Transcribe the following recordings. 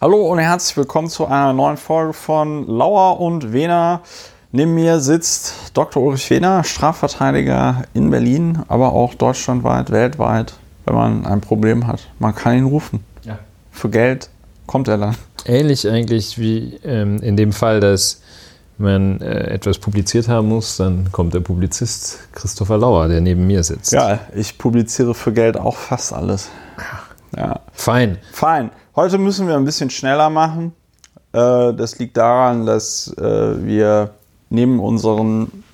Hallo und herzlich willkommen zu einer neuen Folge von Lauer und Wehner. Neben mir sitzt Dr. Ulrich Wehner, Strafverteidiger in Berlin, aber auch deutschlandweit, weltweit, wenn man ein Problem hat. Man kann ihn rufen. Ja. Für Geld kommt er dann. Ähnlich eigentlich wie ähm, in dem Fall, dass man äh, etwas publiziert haben muss, dann kommt der Publizist Christopher Lauer, der neben mir sitzt. Ja, ich publiziere für Geld auch fast alles. Ja. Fein. Fein. Heute müssen wir ein bisschen schneller machen. Äh, das liegt daran, dass äh, wir neben unseren,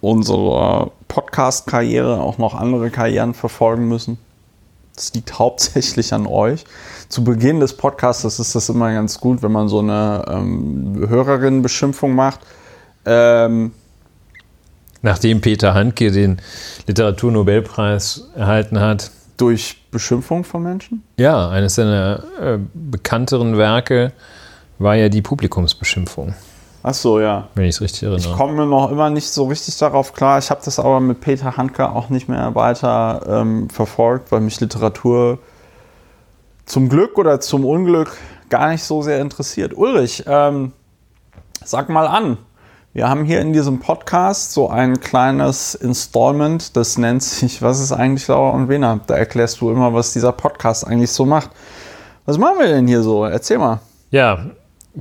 unserer Podcast-Karriere auch noch andere Karrieren verfolgen müssen. Das liegt hauptsächlich an euch. Zu Beginn des Podcasts ist das immer ganz gut, wenn man so eine ähm, Hörerinnenbeschimpfung macht. Ähm, Nachdem Peter Handke den Literaturnobelpreis erhalten hat. Durch Beschimpfung von Menschen? Ja, eines seiner äh, bekannteren Werke war ja die Publikumsbeschimpfung. Ach so, ja. Wenn ich es richtig erinnere. Ich komme mir noch immer nicht so richtig darauf klar. Ich habe das aber mit Peter Handke auch nicht mehr weiter ähm, verfolgt, weil mich Literatur zum Glück oder zum Unglück gar nicht so sehr interessiert. Ulrich, ähm, sag mal an. Wir haben hier in diesem Podcast so ein kleines Installment, das nennt sich Was ist eigentlich Lauer und Wiener? Da erklärst du immer, was dieser Podcast eigentlich so macht. Was machen wir denn hier so? Erzähl mal. Ja,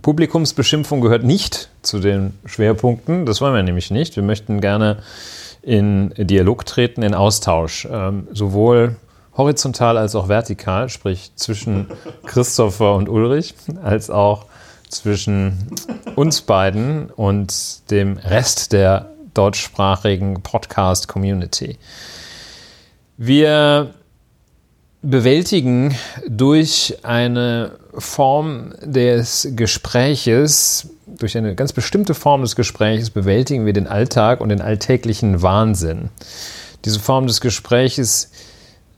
Publikumsbeschimpfung gehört nicht zu den Schwerpunkten. Das wollen wir nämlich nicht. Wir möchten gerne in Dialog treten, in Austausch. Ähm, sowohl horizontal als auch vertikal, sprich zwischen Christopher und Ulrich, als auch zwischen uns beiden und dem Rest der deutschsprachigen Podcast-Community. Wir bewältigen durch eine Form des Gespräches, durch eine ganz bestimmte Form des Gespräches bewältigen wir den Alltag und den alltäglichen Wahnsinn. Diese Form des Gespräches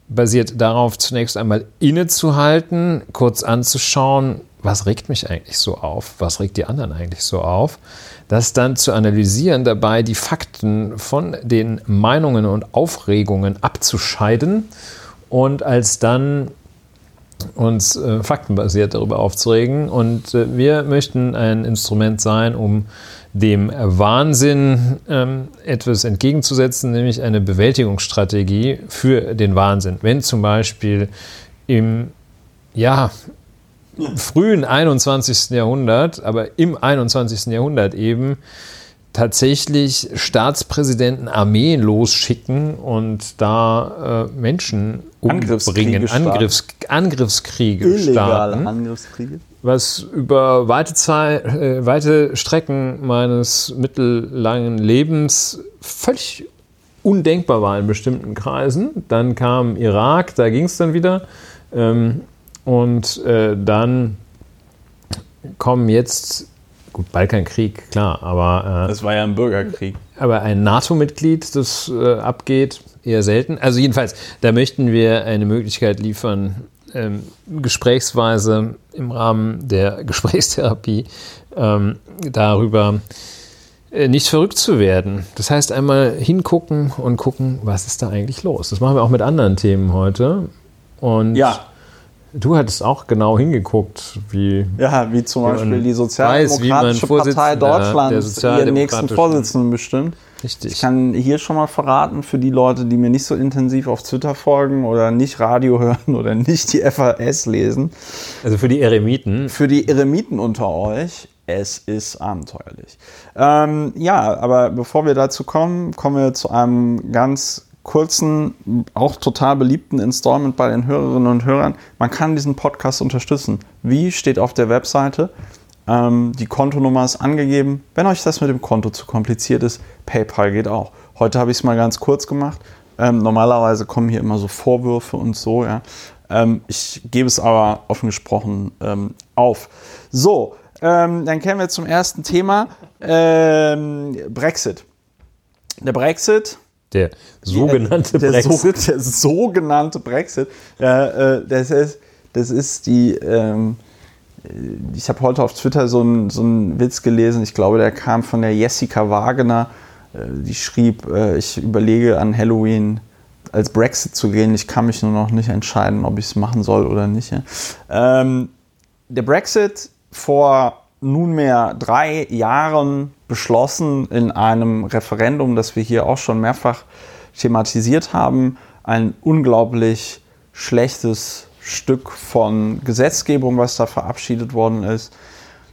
basiert darauf, zunächst einmal innezuhalten, kurz anzuschauen, was regt mich eigentlich so auf, was regt die anderen eigentlich so auf, das dann zu analysieren, dabei die Fakten von den Meinungen und Aufregungen abzuscheiden und als dann uns äh, faktenbasiert darüber aufzuregen. Und äh, wir möchten ein Instrument sein, um dem Wahnsinn ähm, etwas entgegenzusetzen, nämlich eine Bewältigungsstrategie für den Wahnsinn. Wenn zum Beispiel im ja, frühen 21. Jahrhundert, aber im 21. Jahrhundert eben tatsächlich Staatspräsidenten Armeen losschicken und da äh, Menschen umbringen, Angriffs, Angriffskriege Illegale starten, Angriffskriege. was über weite, Zeit, äh, weite Strecken meines mittellangen Lebens völlig undenkbar war in bestimmten Kreisen. Dann kam Irak, da ging es dann wieder. Ähm, und äh, dann kommen jetzt Gut, Balkankrieg, klar, aber. Äh, das war ja ein Bürgerkrieg. Aber ein NATO-Mitglied, das äh, abgeht, eher selten. Also, jedenfalls, da möchten wir eine Möglichkeit liefern, ähm, gesprächsweise im Rahmen der Gesprächstherapie ähm, darüber äh, nicht verrückt zu werden. Das heißt, einmal hingucken und gucken, was ist da eigentlich los. Das machen wir auch mit anderen Themen heute. Und Ja, Du hattest auch genau hingeguckt, wie. ja wie zum Beispiel die weiß, Sozialdemokratische Partei Vorsitzender der Deutschlands ihren nächsten Vorsitzenden bestimmt. Richtig. Ich kann hier schon mal verraten, für die Leute, die mir nicht so intensiv auf Twitter folgen oder nicht Radio hören oder nicht die FAS lesen, Also für die Eremiten. für die Eremiten unter euch, es ist abenteuerlich. Ähm, ja, aber bevor wir dazu kommen, kommen wir zu einem ganz kurzen, auch total beliebten Installment bei den Hörerinnen und Hörern. Man kann diesen Podcast unterstützen. Wie steht auf der Webseite? Ähm, die Kontonummer ist angegeben. Wenn euch das mit dem Konto zu kompliziert ist, PayPal geht auch. Heute habe ich es mal ganz kurz gemacht. Ähm, normalerweise kommen hier immer so Vorwürfe und so. Ja. Ähm, ich gebe es aber offen gesprochen ähm, auf. So, ähm, dann kennen wir zum ersten Thema ähm, Brexit. Der Brexit Der sogenannte der, Brexit. So, der sogenannte Brexit. Ja, äh, das, ist, das ist die. Ähm, ich habe heute auf Twitter so einen so einen Witz gelesen. Ich glaube, der kam von der Jessica Wagener. Äh, die schrieb: äh, Ich überlege an Halloween als Brexit zu gehen. Ich kann mich nur noch nicht entscheiden, ob ich es machen soll oder nicht. Ja. Ähm, der Brexit vor nunmehr drei Jahren beschlossen in einem Referendum, das wir hier auch schon mehrfach thematisiert haben, ein unglaublich schlechtes Stück von Gesetzgebung, was da verabschiedet worden ist.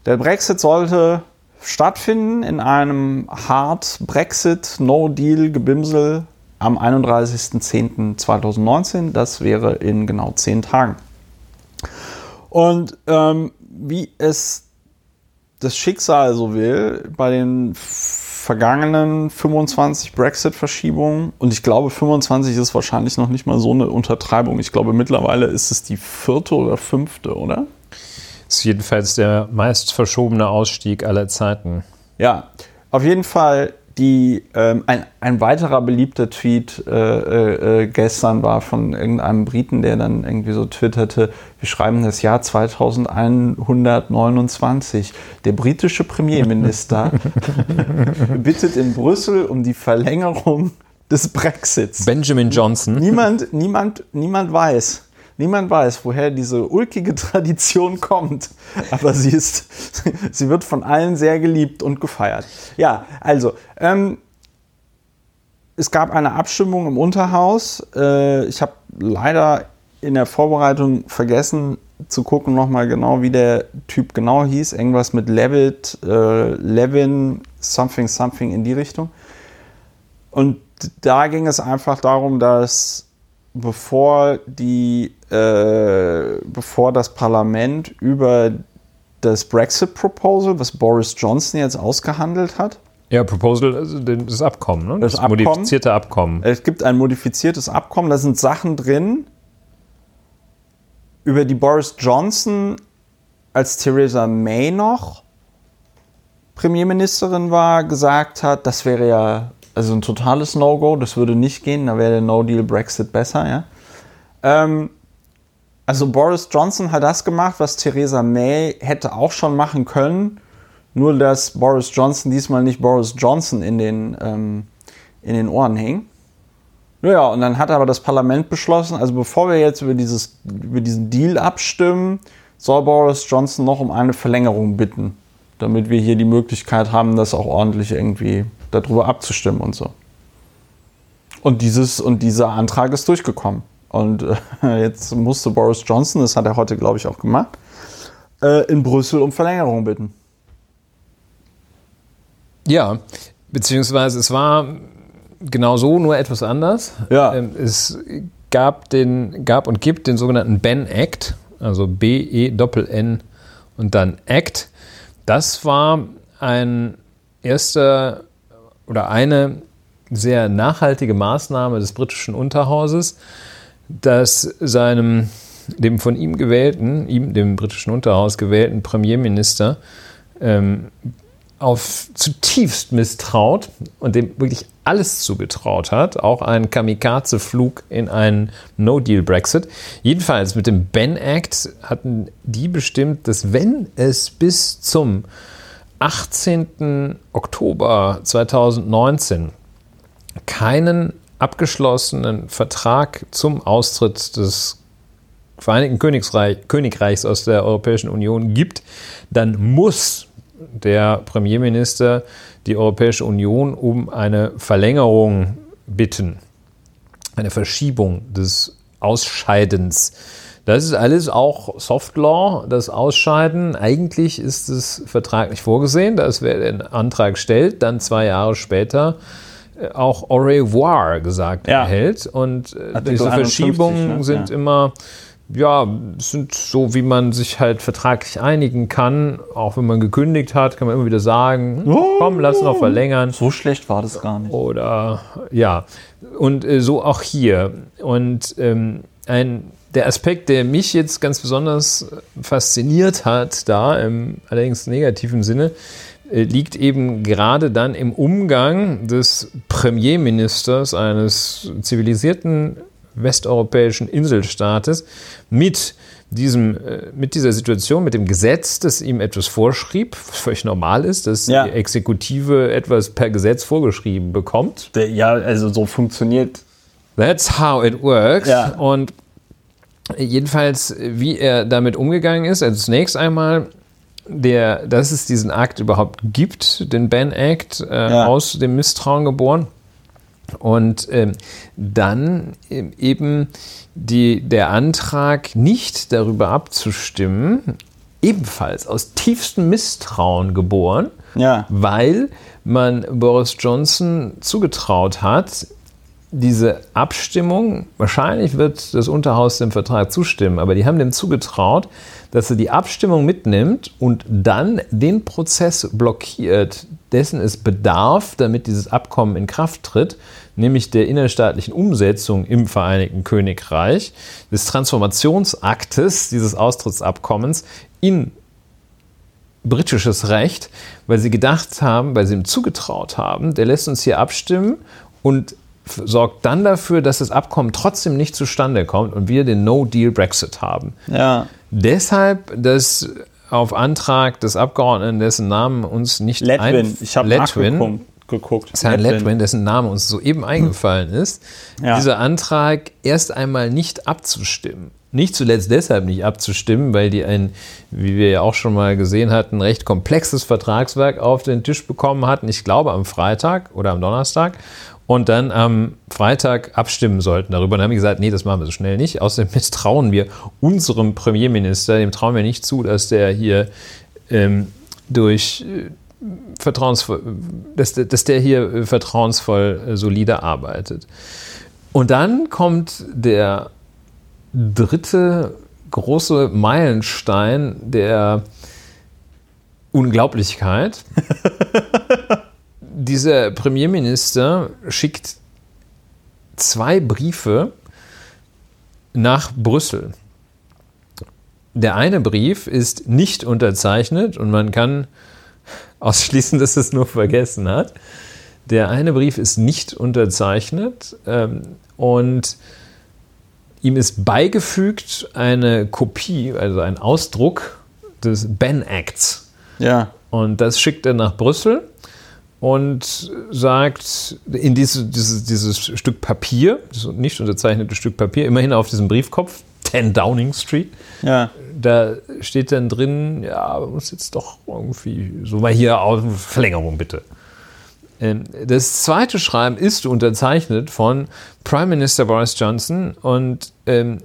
Der Brexit sollte stattfinden in einem Hard Brexit, No Deal, Gebimsel am 31.10.2019. Das wäre in genau zehn Tagen. Und ähm, wie es das Schicksal so will, bei den vergangenen 25 Brexit-Verschiebungen, und ich glaube, 25 ist wahrscheinlich noch nicht mal so eine Untertreibung. Ich glaube, mittlerweile ist es die vierte oder fünfte, oder? Ist jedenfalls der meist verschobene Ausstieg aller Zeiten. Ja, auf jeden Fall die, ähm, ein, ein weiterer beliebter Tweet äh, äh, äh, gestern war von irgendeinem Briten, der dann irgendwie so twitterte, wir schreiben das Jahr 2129. Der britische Premierminister bittet in Brüssel um die Verlängerung des Brexits. Benjamin Johnson. Niemand, niemand, niemand weiß. Niemand weiß, woher diese ulkige Tradition kommt, aber sie ist, sie wird von allen sehr geliebt und gefeiert. Ja, also, ähm, es gab eine Abstimmung im Unterhaus. Äh, ich habe leider in der Vorbereitung vergessen zu gucken nochmal genau, wie der Typ genau hieß. Irgendwas mit Levitt, äh, Levin, something, something in die Richtung. Und da ging es einfach darum, dass bevor die äh, bevor das Parlament über das Brexit-Proposal, was Boris Johnson jetzt ausgehandelt hat. Ja, Proposal, also das Abkommen, ne? das, das Abkommen, modifizierte Abkommen. Es gibt ein modifiziertes Abkommen, da sind Sachen drin, über die Boris Johnson als Theresa May noch Premierministerin war, gesagt hat, das wäre ja also ein totales No-Go, das würde nicht gehen, da wäre der No-Deal-Brexit besser, ja. Ähm, also Boris Johnson hat das gemacht, was Theresa May hätte auch schon machen können, nur dass Boris Johnson diesmal nicht Boris Johnson in den, ähm, in den Ohren hing. Naja, und dann hat aber das Parlament beschlossen, also bevor wir jetzt über, dieses, über diesen Deal abstimmen, soll Boris Johnson noch um eine Verlängerung bitten, damit wir hier die Möglichkeit haben, das auch ordentlich irgendwie darüber abzustimmen und so. Und, dieses, und dieser Antrag ist durchgekommen. Und äh, jetzt musste Boris Johnson, das hat er heute, glaube ich, auch gemacht, äh, in Brüssel um Verlängerung bitten. Ja, beziehungsweise es war genau so, nur etwas anders. Ja. Ähm, es gab, den, gab und gibt den sogenannten Ben Act, also B-E-N-N und dann Act. Das war ein erster oder eine sehr nachhaltige Maßnahme des britischen Unterhauses, dass seinem, dem von ihm gewählten, ihm, dem britischen Unterhaus gewählten Premierminister, ähm, auf zutiefst misstraut und dem wirklich alles zugetraut hat, auch einen Kamikaze-Flug in einen No-Deal-Brexit. Jedenfalls mit dem Ben Act hatten die bestimmt, dass wenn es bis zum 18. Oktober 2019 keinen abgeschlossenen Vertrag zum Austritt des Vereinigten Königreich, Königreichs aus der Europäischen Union gibt, dann muss der Premierminister die Europäische Union um eine Verlängerung bitten, eine Verschiebung des Ausscheidens. Das ist alles auch Soft Law, das Ausscheiden. Eigentlich ist es vertraglich vorgesehen, dass wer den Antrag stellt, dann zwei Jahre später auch au revoir gesagt ja. erhält. Und äh, diese Verschiebungen ne? sind ja. immer, ja, sind so, wie man sich halt vertraglich einigen kann. Auch wenn man gekündigt hat, kann man immer wieder sagen, oh, komm, lass noch verlängern. So schlecht war das gar nicht. Oder, ja. Und äh, so auch hier. Und ähm, ein der Aspekt, der mich jetzt ganz besonders fasziniert hat, da im allerdings negativen Sinne, äh, liegt eben gerade dann im Umgang des Premierministers eines zivilisierten westeuropäischen Inselstaates mit diesem, äh, mit dieser Situation, mit dem Gesetz, das ihm etwas vorschrieb, was völlig normal ist, dass ja. die Exekutive etwas per Gesetz vorgeschrieben bekommt. Ja, also so funktioniert. That's how it works. Ja. Und jedenfalls, wie er damit umgegangen ist, also zunächst einmal, der, dass es diesen Akt überhaupt gibt, den Ban Act, äh, ja. aus dem Misstrauen geboren. Und ähm, dann eben die, der Antrag, nicht darüber abzustimmen, ebenfalls aus tiefstem Misstrauen geboren, ja. weil man Boris Johnson zugetraut hat, diese Abstimmung, wahrscheinlich wird das Unterhaus dem Vertrag zustimmen, aber die haben dem zugetraut, dass er die Abstimmung mitnimmt und dann den Prozess blockiert, dessen es bedarf, damit dieses Abkommen in Kraft tritt, nämlich der innerstaatlichen Umsetzung im Vereinigten Königreich des Transformationsaktes dieses Austrittsabkommens in britisches Recht, weil sie gedacht haben, weil sie ihm zugetraut haben, der lässt uns hier abstimmen und sorgt dann dafür, dass das Abkommen trotzdem nicht zustande kommt und wir den No-Deal-Brexit haben. Ja. Deshalb, dass auf Antrag des Abgeordneten, dessen Namen uns nicht Letwin. Ich habe nachgeguckt. Herrn Letwin, dessen Name uns soeben eingefallen ist, ja. dieser Antrag erst einmal nicht abzustimmen. Nicht zuletzt deshalb nicht abzustimmen, weil die ein, wie wir ja auch schon mal gesehen hatten, recht komplexes Vertragswerk auf den Tisch bekommen hatten. Ich glaube am Freitag oder am Donnerstag und dann am Freitag abstimmen sollten darüber. Und dann haben wir gesagt, nee, das machen wir so schnell nicht. Außerdem misstrauen wir unserem Premierminister, dem trauen wir nicht zu, dass der hier ähm, durch äh, vertrauensvoll, dass, dass der hier äh, vertrauensvoll äh, solide arbeitet. Und dann kommt der dritte große Meilenstein der Unglaublichkeit. dieser Premierminister schickt zwei Briefe nach Brüssel. Der eine Brief ist nicht unterzeichnet und man kann ausschließen, dass es nur vergessen hat. Der eine Brief ist nicht unterzeichnet ähm, und ihm ist beigefügt eine Kopie, also ein Ausdruck des Ben Acts. Ja. Und das schickt er nach Brüssel und sagt, in diese, dieses, dieses Stück Papier, das nicht unterzeichnete Stück Papier, immerhin auf diesem Briefkopf, 10 Downing Street, ja. da steht dann drin, ja, muss jetzt doch irgendwie, so mal hier Verlängerung bitte. Ähm, das zweite Schreiben ist unterzeichnet von Prime Minister Boris Johnson und ähm,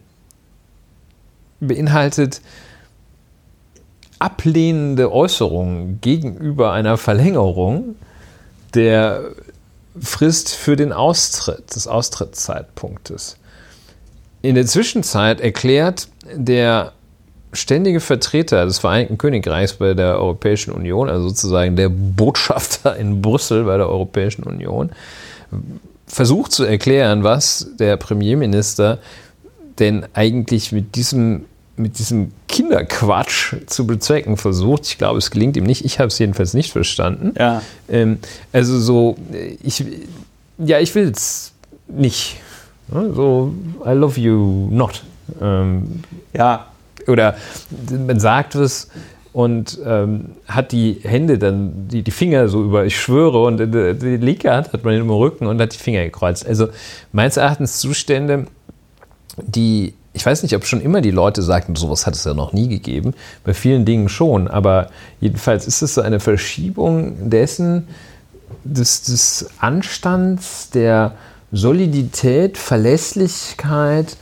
beinhaltet ablehnende Äußerungen gegenüber einer Verlängerung der Frist für den Austritt, des Austrittszeitpunktes. In der Zwischenzeit erklärt der ständige Vertreter des Vereinigten Königreichs bei der Europäischen Union, also sozusagen der Botschafter in Brüssel bei der Europäischen Union, versucht zu erklären, was der Premierminister denn eigentlich mit diesem mit diesem Kinderquatsch zu bezwecken versucht. Ich glaube, es gelingt ihm nicht. Ich habe es jedenfalls nicht verstanden. Ja. Ähm, also so, ich, ja, ich will es nicht. So, I love you not. Ähm, ja. Oder man sagt es und ähm, hat die Hände dann, die, die Finger so über, ich schwöre, und die, die linke Hand hat man im Rücken und hat die Finger gekreuzt. Also meines Erachtens Zustände, die ich weiß nicht, ob schon immer die Leute sagten, sowas hat es ja noch nie gegeben. Bei vielen Dingen schon, aber jedenfalls ist es so eine Verschiebung dessen, des, des Anstands, der Solidität, Verlässlichkeit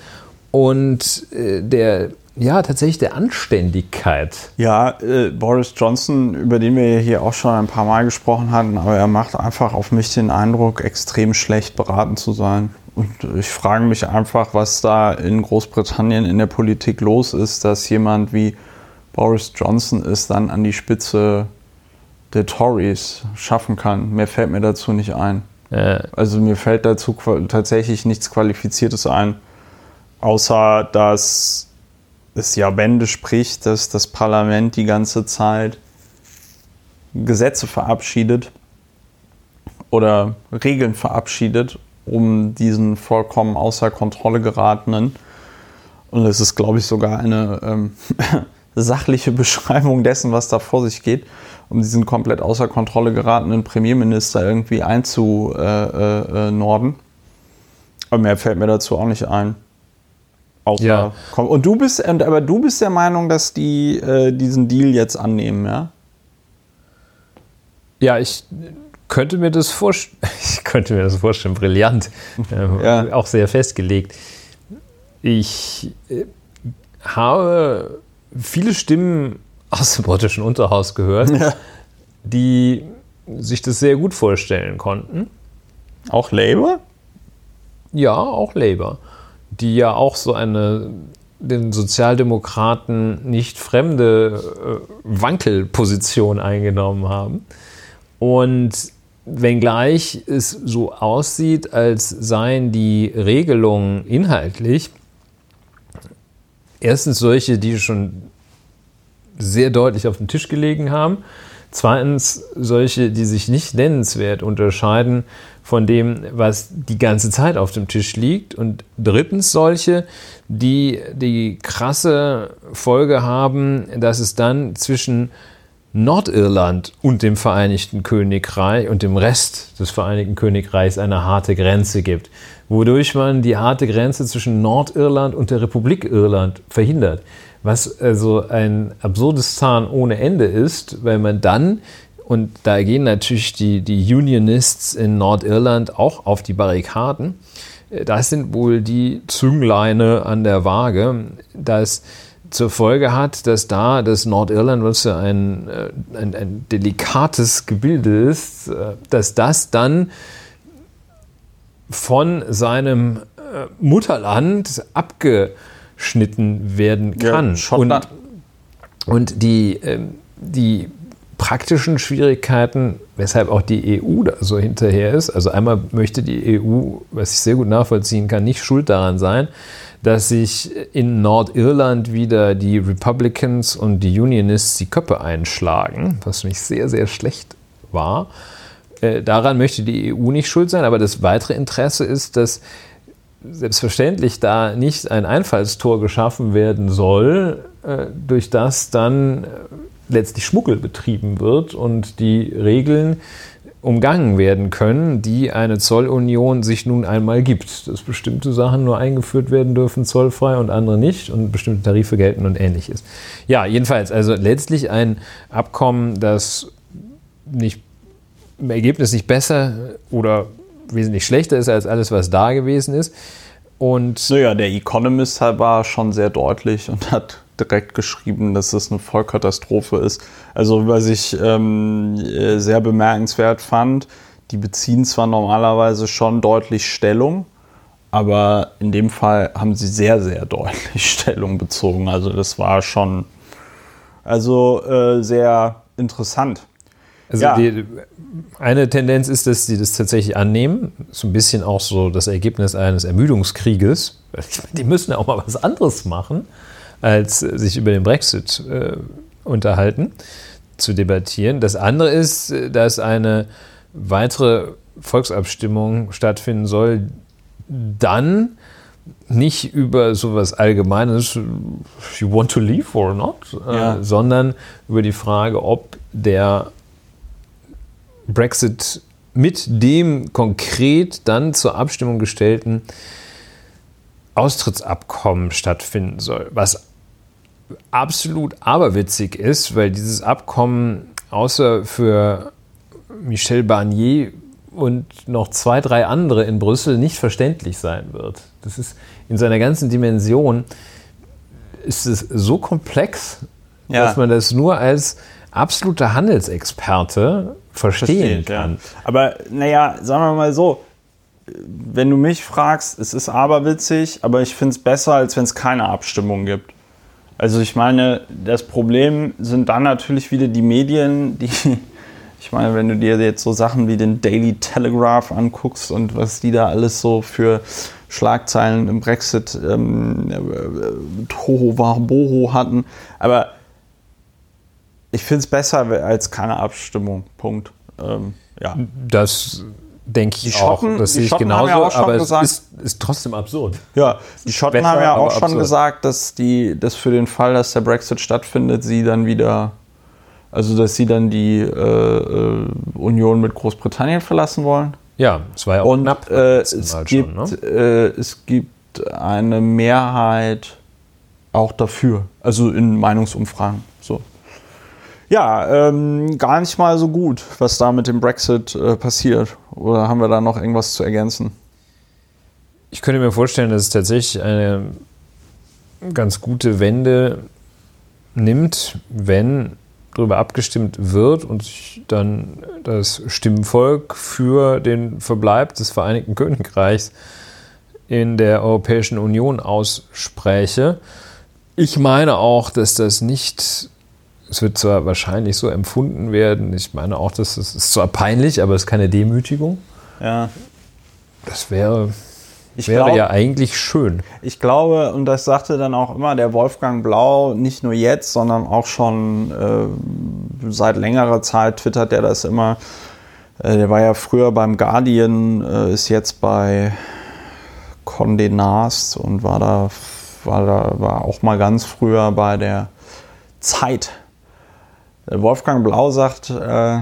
und äh, der ja, tatsächlich der Anständigkeit. Ja, äh, Boris Johnson, über den wir hier auch schon ein paar Mal gesprochen hatten, aber er macht einfach auf mich den Eindruck, extrem schlecht beraten zu sein. Und ich frage mich einfach, was da in Großbritannien in der Politik los ist, dass jemand wie Boris Johnson es dann an die Spitze der Tories schaffen kann. Mehr fällt mir dazu nicht ein. Äh. Also mir fällt dazu tatsächlich nichts Qualifiziertes ein, außer dass es ja Bände spricht, dass das Parlament die ganze Zeit Gesetze verabschiedet oder Regeln verabschiedet um diesen vollkommen außer Kontrolle geratenen. Und es ist, glaube ich, sogar eine ähm, sachliche Beschreibung dessen, was da vor sich geht, um diesen komplett außer Kontrolle geratenen Premierminister irgendwie einzunorden. Äh, äh, Aber mehr fällt mir dazu auch nicht ein. Außer Ja. komm- Und du bist, aber du bist der Meinung, dass die äh, diesen Deal jetzt annehmen, ja? Ja, ich könnte mir das vorstellen. Ich könnte mir das vorstellen. Brillant. Ähm, Ja. Auch sehr festgelegt. Ich äh, habe viele Stimmen aus dem britischen Unterhaus gehört, die sich das sehr gut vorstellen konnten. Auch Labour? Ja, auch Labour, die ja auch so eine den Sozialdemokraten nicht fremde äh, Wankelposition eingenommen haben. Und wenngleich es so aussieht, als seien die Regelungen inhaltlich erstens solche, die schon sehr deutlich auf dem Tisch gelegen haben. Zweitens solche, die sich nicht nennenswert unterscheiden von dem, was die ganze Zeit auf dem Tisch liegt. Und drittens solche, die die krasse Folge haben, dass es dann zwischen Nordirland und dem Vereinigten Königreich und dem Rest des Vereinigten Königreichs eine harte Grenze gibt, wodurch man die harte Grenze zwischen Nordirland und der Republik Irland verhindert. Was also ein absurdes Zahn ohne Ende ist, weil man dann, und da gehen natürlich die, die Unionists in Nordirland auch auf die Barrikaden, äh, das sind wohl die Züngleine an der Waage, das zur Folge hat, dass da das Nordirland, was ja ein, äh, ein, ein delikates Gebilde ist, äh, dass das dann von seinem äh, Mutterland abgeschnitten werden kann. und, Schottland. und die, ähm, die praktischen Schwierigkeiten, weshalb auch die EU da so hinterher ist, also einmal möchte die EU, was ich sehr gut nachvollziehen kann, nicht schuld daran sein, dass sich in Nordirland wieder die Republicans und die Unionists die Köpfe einschlagen, was für mich sehr, sehr schlecht war. Äh, daran möchte die EU nicht schuld sein, aber das weitere Interesse ist, dass selbstverständlich da nicht ein Einfallstor geschaffen werden soll, äh, durch das dann äh, letztlich Schmuggel betrieben wird und die Regeln umgangen werden können, die eine Zollunion sich nun einmal gibt. Dass bestimmte Sachen nur eingeführt werden dürfen, zollfrei und andere nicht und bestimmte Tarife gelten und ähnliches. Ja, jedenfalls, also letztlich ein Abkommen, das nicht im Ergebnis nicht besser oder wesentlich schlechter ist als alles, was da gewesen ist. Und Naja, der Economist war schon sehr deutlich und hat direkt geschrieben, dass es eine Vollkatastrophe ist. Also was ich ähm, äh, sehr bemerkenswert fand, die beziehen zwar normalerweise schon deutlich Stellung, aber in dem Fall haben sie sehr, sehr deutlich Stellung bezogen. Also das war schon also äh, sehr interessant. Also Ja. die, eine Tendenz ist, dass sie das tatsächlich annehmen. So ein bisschen auch so das Ergebnis eines Ermüdungskrieges. Die müssen ja auch mal was anderes machen, als sich über den Brexit äh, unterhalten, zu debattieren. Das andere ist, dass eine weitere Volksabstimmung stattfinden soll, dann nicht über sowas Allgemeines, you want to leave or not, Ja. äh, sondern über die Frage, ob der Brexit mit dem konkret dann zur Abstimmung gestellten Austrittsabkommen stattfinden soll. Was absolut aberwitzig ist, weil dieses Abkommen außer für Michel Barnier und noch zwei, drei andere in Brüssel nicht verständlich sein wird. Das ist in seiner ganzen Dimension ist es so komplex, Ja. dass man das nur als absoluter Handelsexperte verstehen Versteht, ja. kann. Aber naja, sagen wir mal so, wenn du mich fragst, es ist aberwitzig, aber ich finde es besser, als wenn es keine Abstimmung gibt. Also ich meine, das Problem sind dann natürlich wieder die Medien, die, ich meine, wenn du dir jetzt so Sachen wie den Daily Telegraph anguckst und was die da alles so für Schlagzeilen im Brexit ähm, äh, Toho Boho hatten, aber ich finde es besser als keine Abstimmung. Punkt. Ähm, ja. Das denke ich auch. Schotten- Das die sehe ich Schotten haben genauso, ja auch schon aber gesagt- es ist, ist trotzdem absurd. ja, die Schotten besser, haben ja auch schon absurd. gesagt, dass die, dass für den Fall, dass der Brexit stattfindet, sie dann wieder, also dass sie dann die äh, äh, Union mit Großbritannien verlassen wollen. Ja, es war ja auch Und knapp. äh, es, Mal gibt, schon, ne? äh, es gibt eine Mehrheit auch dafür, also in Meinungsumfragen. So. Ja, ähm, gar nicht mal so gut, was da mit dem Brexit äh, passiert. Oder haben wir da noch irgendwas zu ergänzen? Ich könnte mir vorstellen, dass es tatsächlich eine ganz gute Wende nimmt, wenn darüber abgestimmt wird und sich dann das Stimmvolk für den Verbleib des Vereinigten Königreichs in der Europäischen Union ausspräche. Ich meine auch, dass das nicht, es wird zwar wahrscheinlich so empfunden werden, ich meine auch, dass es ist zwar peinlich, aber es ist keine Demütigung. Ja. Das wäre Ich Wäre glaub- ja eigentlich schön. Ich glaube, und das sagte dann auch immer der Wolfgang Blau, nicht nur jetzt, sondern auch schon äh, seit längerer Zeit twittert er das immer. Äh, der war ja früher beim Guardian, äh, ist jetzt bei Condé Nast und war da, war da war auch mal ganz früher bei der Zeit. Wolfgang Blau sagt, äh,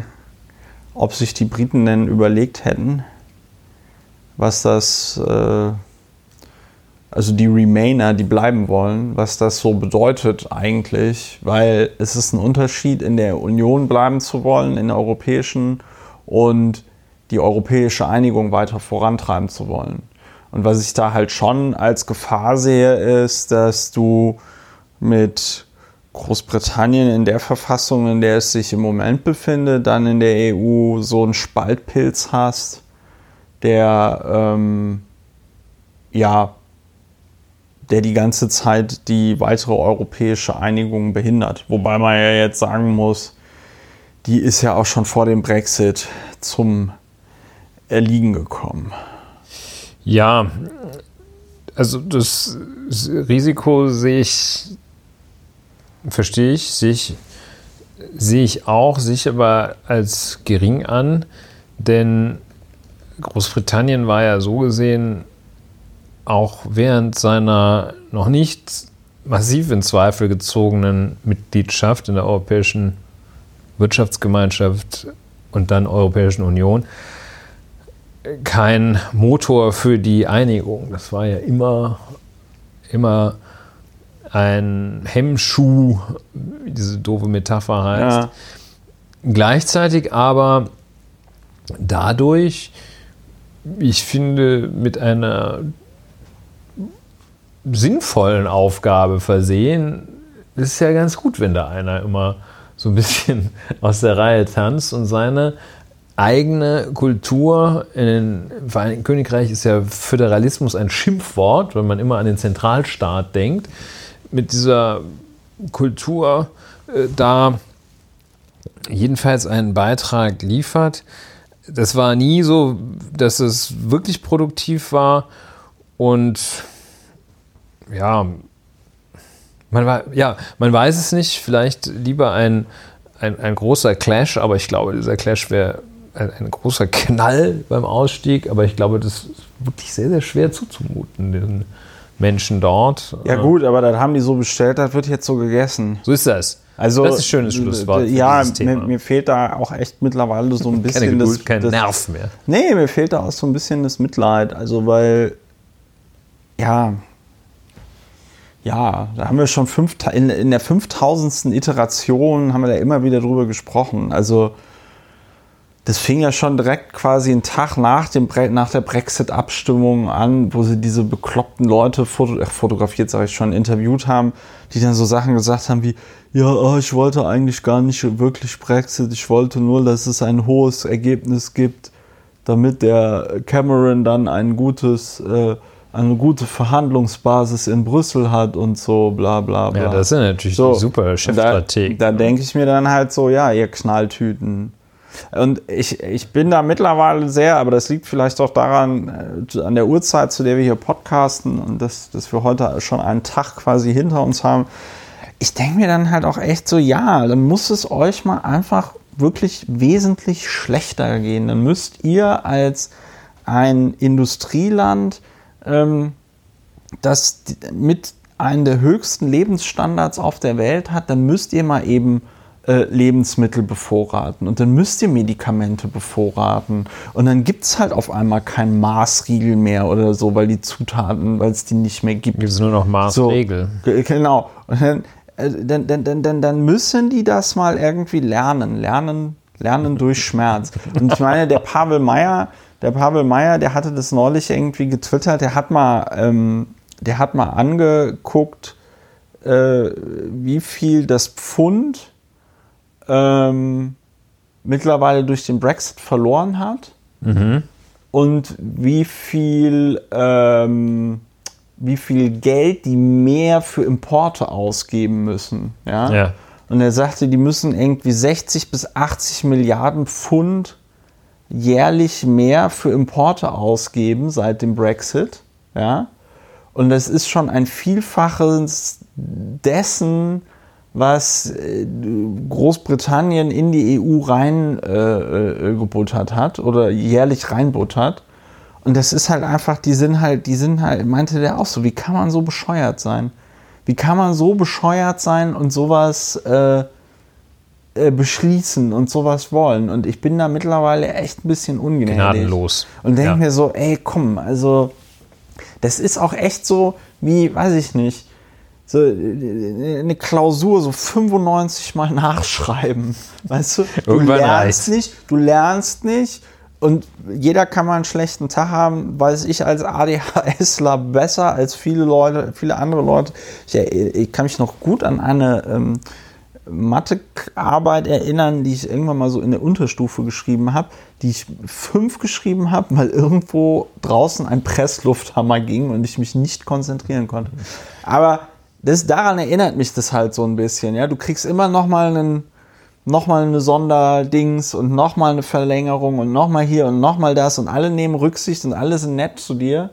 ob sich die Briten denn überlegt hätten, was das, äh, also die Remainer, die bleiben wollen, was das so bedeutet eigentlich, weil es ist ein Unterschied, in der Union bleiben zu wollen, in der europäischen und die europäische Einigung weiter vorantreiben zu wollen. Und was ich da halt schon als Gefahr sehe, ist, dass du mit Großbritannien in der Verfassung, in der es sich im Moment befindet, dann in der EU so einen Spaltpilz hast, der ähm, ja, der die ganze Zeit die weitere europäische Einigung behindert. Wobei man ja jetzt sagen muss, die ist ja auch schon vor dem Brexit zum Erliegen gekommen. Ja, also das Risiko sehe ich, verstehe ich, sehe ich, sehe ich auch, sehe ich aber als gering an, denn Großbritannien war ja so gesehen auch während seiner noch nicht massiv in Zweifel gezogenen Mitgliedschaft in der Europäischen Wirtschaftsgemeinschaft und dann Europäischen Union kein Motor für die Einigung. Das war ja immer, immer ein Hemmschuh, wie diese doofe Metapher heißt. Ja. Gleichzeitig aber dadurch, ich finde, mit einer sinnvollen Aufgabe versehen, ist ja ganz gut, wenn da einer immer so ein bisschen aus der Reihe tanzt und seine eigene Kultur in den Vereinigten Königreich ist ja Föderalismus ein Schimpfwort, wenn man immer an den Zentralstaat denkt. Mit dieser Kultur äh, da jedenfalls einen Beitrag liefert. Das war nie so, dass es wirklich produktiv war. Und ja, man, ja, man weiß es nicht, vielleicht lieber ein, ein, ein großer Clash, aber ich glaube, dieser Clash wäre ein, ein großer Knall beim Ausstieg, aber ich glaube, das ist wirklich sehr, sehr schwer zuzumuten, den Menschen dort. Ja gut, aber das haben die so bestellt, das wird jetzt so gegessen. So ist das. Also, das ist ein schönes Schlusswort. für Ja, mir, mir fehlt da auch echt mittlerweile so ein bisschen Keine das, Geduld, kein das, Nerv mehr. Nee, mir fehlt da auch so ein bisschen das Mitleid. Also, weil, ja, ja, da haben wir schon fünf, in, in der 5000. Iteration haben wir da immer wieder drüber gesprochen. Also, das fing ja schon direkt quasi einen Tag nach, dem, Bre- nach der Brexit-Abstimmung an, wo sie diese bekloppten Leute foto, ach, fotografiert, sage ich schon, interviewt haben, die dann so Sachen gesagt haben wie, ja, ah, ich wollte eigentlich gar nicht wirklich Brexit, ich wollte nur, dass es ein hohes Ergebnis gibt, damit der Cameron dann ein gutes, äh, eine gute Verhandlungsbasis in Brüssel hat und so, bla bla bla. Ja, das sind natürlich So, super und Chefstrategen. Da, da denke ich mir dann halt so, ja, ihr Knalltüten. Und ich, ich bin da mittlerweile sehr, aber das liegt vielleicht auch daran, äh, an der Uhrzeit, zu der wir hier podcasten und dass, dass wir heute schon einen Tag quasi hinter uns haben. Ich denke mir dann halt auch echt so, ja, dann muss es euch mal einfach wirklich wesentlich schlechter gehen. Dann müsst ihr als ein Industrieland ähm, das mit einem der höchsten Lebensstandards auf der Welt hat, dann müsst ihr mal eben äh, Lebensmittel bevorraten und dann müsst ihr Medikamente bevorraten und dann gibt es halt auf einmal kein Maßriegel mehr oder so, weil die Zutaten, weil es die nicht mehr gibt. Gibt es nur noch Maßregel. So, genau. Und dann, äh, dann, dann, dann, dann, dann müssen die das mal irgendwie lernen. Lernen, lernen durch Schmerz. Und ich meine, der Pavel Meyer, der Pavel Meyer, der hatte das neulich irgendwie getwittert, der hat mal, ähm, der hat mal angeguckt, äh, wie viel das Pfund ähm, mittlerweile durch den Brexit verloren hat Mhm. und wie viel, ähm, wie viel Geld die mehr für Importe ausgeben müssen. Ja? Ja. Und er sagte, die müssen irgendwie 60 bis 80 Milliarden Pfund jährlich mehr für Importe ausgeben seit dem Brexit. Ja? Und das ist schon ein Vielfaches dessen, was äh, Großbritannien in die EU reingebuttert äh, hat oder jährlich reinbuttert. Und das ist halt einfach, die sind halt, die sind halt, meinte der auch so, wie kann man so bescheuert sein? Wie kann man so bescheuert sein und sowas äh, äh, beschließen und sowas wollen? Und ich bin da mittlerweile echt ein bisschen ungnädig. Gnadenlos. Und denke Ja. mir so, ey, komm, also das ist auch echt so, wie, weiß ich nicht, so äh, eine Klausur so 95 Mal nachschreiben. Weißt du? Du Irgendwann lernst reicht's. nicht, du lernst nicht und jeder kann mal einen schlechten Tag haben, weiß ich als ADHSler besser als viele Leute, viele andere Leute. Ich, ich kann mich noch gut an eine ähm, Mathearbeit erinnern, die ich irgendwann mal so in der Unterstufe geschrieben habe, die ich fünf geschrieben habe, weil irgendwo draußen ein Presslufthammer ging und ich mich nicht konzentrieren konnte. Aber das, daran erinnert mich das halt so ein bisschen. Ja, du kriegst immer noch mal einen nochmal eine Sonderdings und nochmal eine Verlängerung und nochmal hier und nochmal das und alle nehmen Rücksicht und alle sind nett zu dir.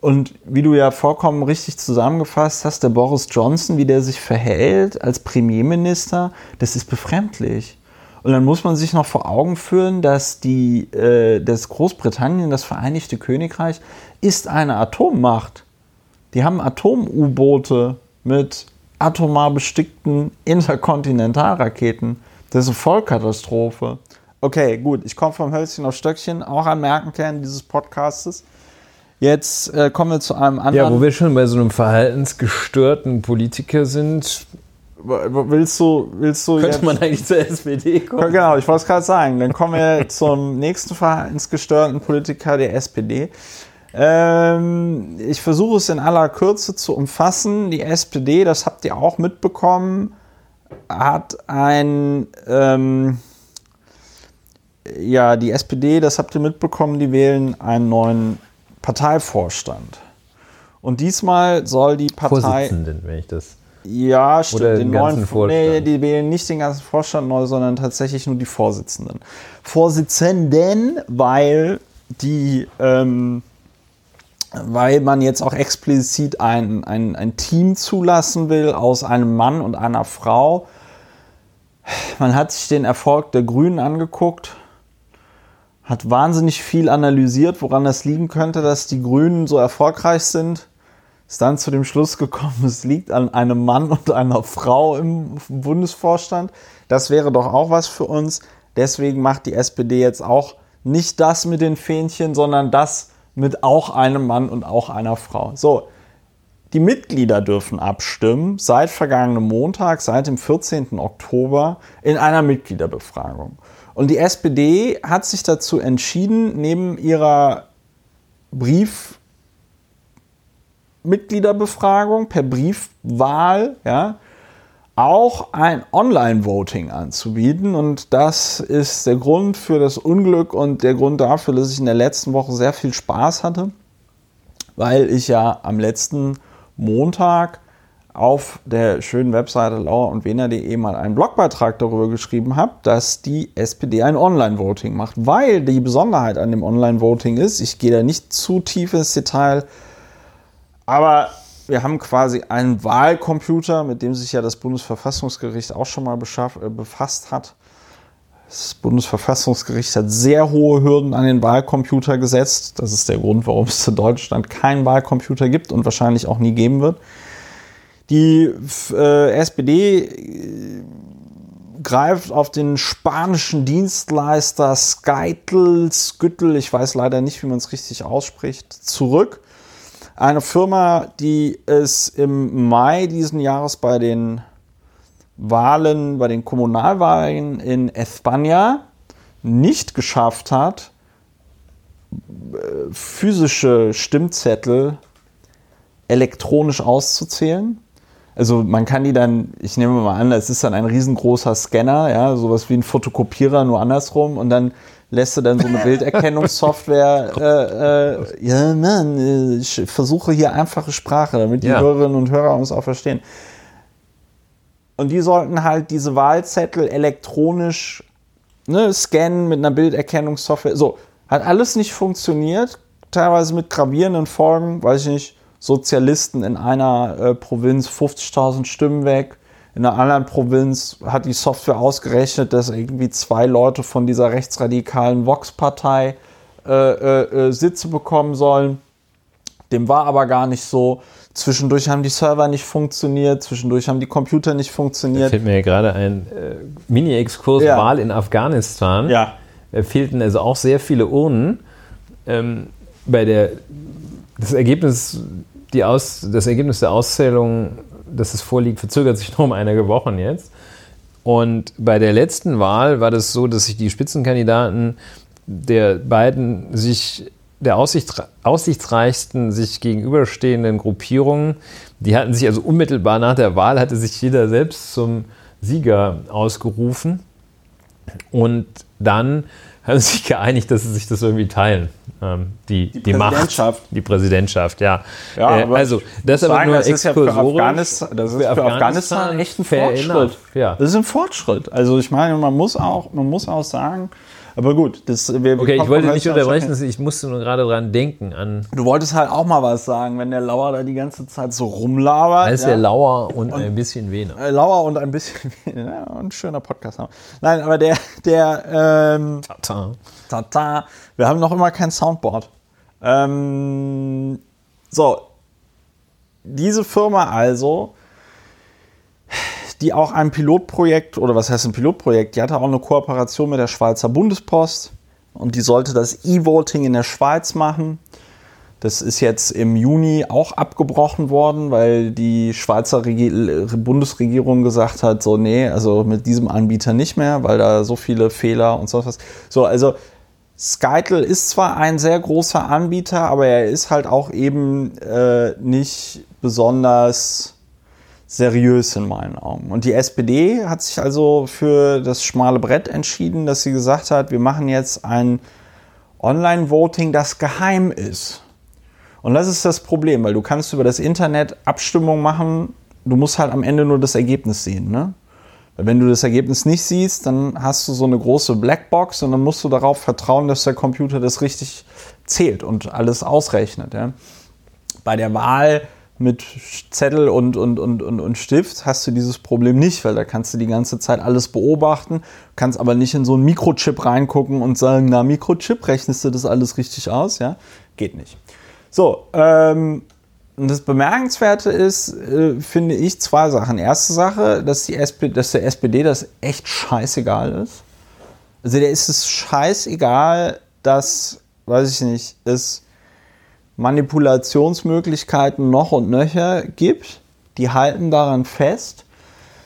Und wie du ja vollkommen richtig zusammengefasst hast, der Boris Johnson, wie der sich verhält als Premierminister, das ist befremdlich. Und dann muss man sich noch vor Augen führen, dass die, äh, das Großbritannien, das Vereinigte Königreich, ist eine Atommacht. Die haben Atom-U-Boote mit atomar bestickten Interkontinentalraketen. Das ist eine Vollkatastrophe. Okay, gut, ich komme vom Hölzchen auf Stöckchen, auch ein Merkenkern dieses Podcastes. Jetzt äh, kommen wir zu einem anderen. Ja, wo wir schon bei so einem verhaltensgestörten Politiker sind, willst du, willst du könnte jetzt, man eigentlich zur SPD kommen. Genau, ich wollte es gerade sagen. Dann kommen wir zum nächsten verhaltensgestörten Politiker der SPD. Ähm, ich versuche es in aller Kürze zu umfassen. Die SPD, das habt ihr auch mitbekommen, hat ein, ähm, ja, die SPD, das habt ihr mitbekommen, die wählen einen neuen Parteivorstand. Und diesmal soll die Partei. Vorsitzenden, wenn ich das. Ja, stimmt. Oder den den ganzen neuen Vorstand. Nee, die wählen nicht den ganzen Vorstand neu, sondern tatsächlich nur die Vorsitzenden. Vorsitzenden, weil die, ähm, weil man jetzt auch explizit ein, ein, ein Team zulassen will aus einem Mann und einer Frau. Man hat sich den Erfolg der Grünen angeguckt, hat wahnsinnig viel analysiert, woran das liegen könnte, dass die Grünen so erfolgreich sind ist dann zu dem Schluss gekommen, es liegt an einem Mann und einer Frau im Bundesvorstand. Das wäre doch auch was für uns. Deswegen macht die SPD jetzt auch nicht das mit den Fähnchen, sondern das mit auch einem Mann und auch einer Frau. So, die Mitglieder dürfen abstimmen seit vergangenem Montag, seit dem 14. Oktober in einer Mitgliederbefragung. Und die SPD hat sich dazu entschieden, neben ihrer Brief Mitgliederbefragung per Briefwahl, ja, auch ein Online-Voting anzubieten. Und das ist der Grund für das Unglück und der Grund dafür, dass ich in der letzten Woche sehr viel Spaß hatte, weil ich ja am letzten Montag auf der schönen Webseite lauer und wener.de mal einen Blogbeitrag darüber geschrieben habe, dass die SPD ein Online-Voting macht. Weil die Besonderheit an dem Online-Voting ist, ich gehe da nicht zu tief ins Detail, aber wir haben quasi einen Wahlcomputer, mit dem sich ja das Bundesverfassungsgericht auch schon mal äh, befasst hat. Das Bundesverfassungsgericht hat sehr hohe Hürden an den Wahlcomputer gesetzt. Das ist der Grund, warum es in Deutschland keinen Wahlcomputer gibt und wahrscheinlich auch nie geben wird. Die äh, SPD greift auf den spanischen Dienstleister Skytl, Skytl, ich weiß leider nicht, wie man es richtig ausspricht, zurück. Eine Firma, die es im Mai diesen Jahres bei den Wahlen, bei den Kommunalwahlen in España nicht geschafft hat, physische Stimmzettel elektronisch auszuzählen. Also man kann die dann, ich nehme mal an, es ist dann ein riesengroßer Scanner, ja, sowas wie ein Fotokopierer, nur andersrum und dann lässt du dann so eine Bilderkennungssoftware, äh, äh, ja, Mann, ich versuche hier einfache Sprache, damit die Ja. Hörerinnen und Hörer uns auch verstehen. Und die sollten halt diese Wahlzettel elektronisch ne, scannen mit einer Bilderkennungssoftware. So, hat alles nicht funktioniert, teilweise mit gravierenden Folgen, weiß ich nicht, Sozialisten in einer äh, Provinz 50.000 Stimmen weg, in einer anderen Provinz hat die Software ausgerechnet, dass irgendwie zwei Leute von dieser rechtsradikalen Vox-Partei äh, äh, äh, Sitze bekommen sollen. Dem war aber gar nicht so. Zwischendurch haben die Server nicht funktioniert, zwischendurch haben die Computer nicht Da funktioniert. fällt mir ja gerade ein äh, Mini-Exkurs Ja. Wahl in Afghanistan. Ja. Da fehlten also auch sehr viele Urnen. Ähm, bei der, das, Ergebnis, die Aus, das Ergebnis der Auszählung, dass es vorliegt, verzögert sich noch um einige Wochen jetzt. Und bei der letzten Wahl war das so, dass sich die Spitzenkandidaten der beiden sich der aussicht, aussichtsreichsten sich gegenüberstehenden Gruppierungen, die hatten sich also unmittelbar nach der Wahl hatte sich jeder selbst zum Sieger ausgerufen. Und dann haben sich geeinigt, dass sie sich das irgendwie teilen. Ähm, die, die, Macht, Präsidentschaft. die Präsidentschaft, ja. Ja, äh, also, das aber nur das ist ja für. Afghanistan, das ist für Afghanistan, echt ein Fortschritt. Ja. Das ist ein Fortschritt. Also ich meine, man muss auch, man muss auch sagen, aber gut, das, wir, Okay, ich wollte nicht unterbrechen, ich musste nur gerade dran denken an Du wolltest halt auch mal was sagen, wenn der Lauer da die ganze Zeit so rumlabert. als ja. der Lauer und, ein bisschen Wehner. Äh, Lauer und ein bisschen, ja, ein schöner Podcast haben. Nein, aber der, der, ähm, Tata. Tata. Wir haben noch immer kein Soundboard. Ähm, so. Diese Firma also, die auch ein Pilotprojekt, oder was heißt ein Pilotprojekt, die hatte auch eine Kooperation mit der Schweizer Bundespost und die sollte das E-Voting in der Schweiz machen. Das ist jetzt im Juni auch abgebrochen worden, weil die Schweizer Regi Bundesregierung gesagt hat, so nee, also mit diesem Anbieter nicht mehr, weil da so viele Fehler und so was. So, also Skytl ist zwar ein sehr großer Anbieter, aber er ist halt auch eben äh, nicht besonders seriös in meinen Augen. Und die SPD hat sich also für das schmale Brett entschieden, dass sie gesagt hat, wir machen jetzt ein Online-Voting, das geheim ist. Und das ist das Problem, weil du kannst über das Internet Abstimmung machen, du musst halt am Ende nur das Ergebnis sehen. Ne? Weil wenn du das Ergebnis nicht siehst, dann hast du so eine große Blackbox und dann musst du darauf vertrauen, dass der Computer das richtig zählt und alles ausrechnet. Ja? Bei der Wahl mit Zettel und, und, und, und, und Stift hast du dieses Problem nicht, weil da kannst du die ganze Zeit alles beobachten, kannst aber nicht in so einen Mikrochip reingucken und sagen, na, Mikrochip, rechnest du das alles richtig aus? Ja, geht nicht. So, ähm, das Bemerkenswerte ist, äh, finde ich, zwei Sachen. Erste Sache, dass, die SP, dass der SPD das echt scheißegal ist. Also der ist es scheißegal, dass, weiß ich nicht, es Manipulationsmöglichkeiten noch und nöcher gibt. Die halten daran fest.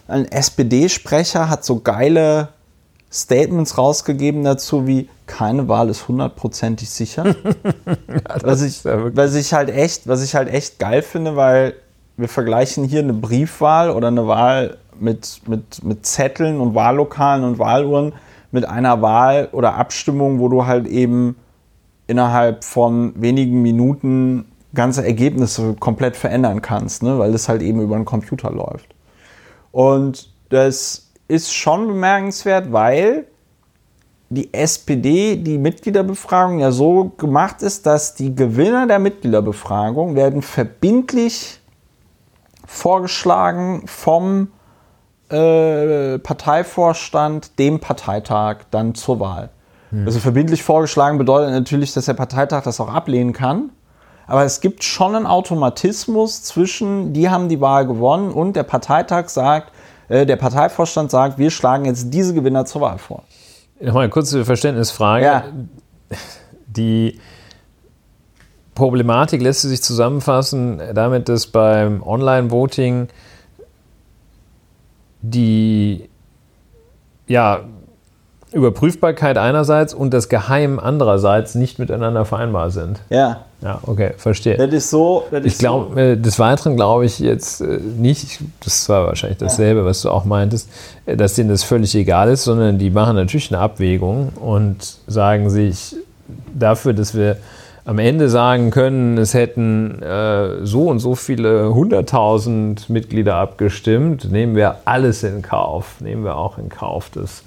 Ein SPD-Sprecher hat so geile Statements rausgegeben dazu wie keine Wahl ist hundertprozentig sicher. was, ich, ja was ich halt echt, was ich halt echt geil finde, weil wir vergleichen hier eine Briefwahl oder eine Wahl mit, mit, mit Zetteln und Wahllokalen und Wahluhren mit einer Wahl oder Abstimmung, wo du halt eben innerhalb von wenigen Minuten ganze Ergebnisse komplett verändern kannst, ne? weil das halt eben über einen Computer läuft. Und das ist schon bemerkenswert, weil die SPD, die Mitgliederbefragung ja so gemacht ist, dass die Gewinner der Mitgliederbefragung werden verbindlich vorgeschlagen vom äh, Parteivorstand dem Parteitag dann zur Wahl. Also verbindlich vorgeschlagen bedeutet natürlich, dass der Parteitag das auch ablehnen kann. Aber es gibt schon einen Automatismus zwischen, die haben die Wahl gewonnen und der Parteitag sagt, äh, der Parteivorstand sagt, wir schlagen jetzt diese Gewinner zur Wahl vor. Nochmal eine kurze Verständnisfrage. Ja. Die Problematik lässt sich zusammenfassen damit, dass beim Online-Voting die ja, Überprüfbarkeit einerseits und das Geheim andererseits nicht miteinander vereinbar sind. Ja, Ja, okay, verstehe. das ist so. Das Ich glaube, äh, des Weiteren glaube ich jetzt äh, nicht, das war wahrscheinlich dasselbe, was du auch meintest, äh, dass denen das völlig egal ist, sondern die machen natürlich eine Abwägung und sagen sich dafür, dass wir am Ende sagen können, es hätten äh, so und so viele hunderttausend Mitglieder abgestimmt, nehmen wir alles in Kauf, nehmen wir auch in Kauf, dass,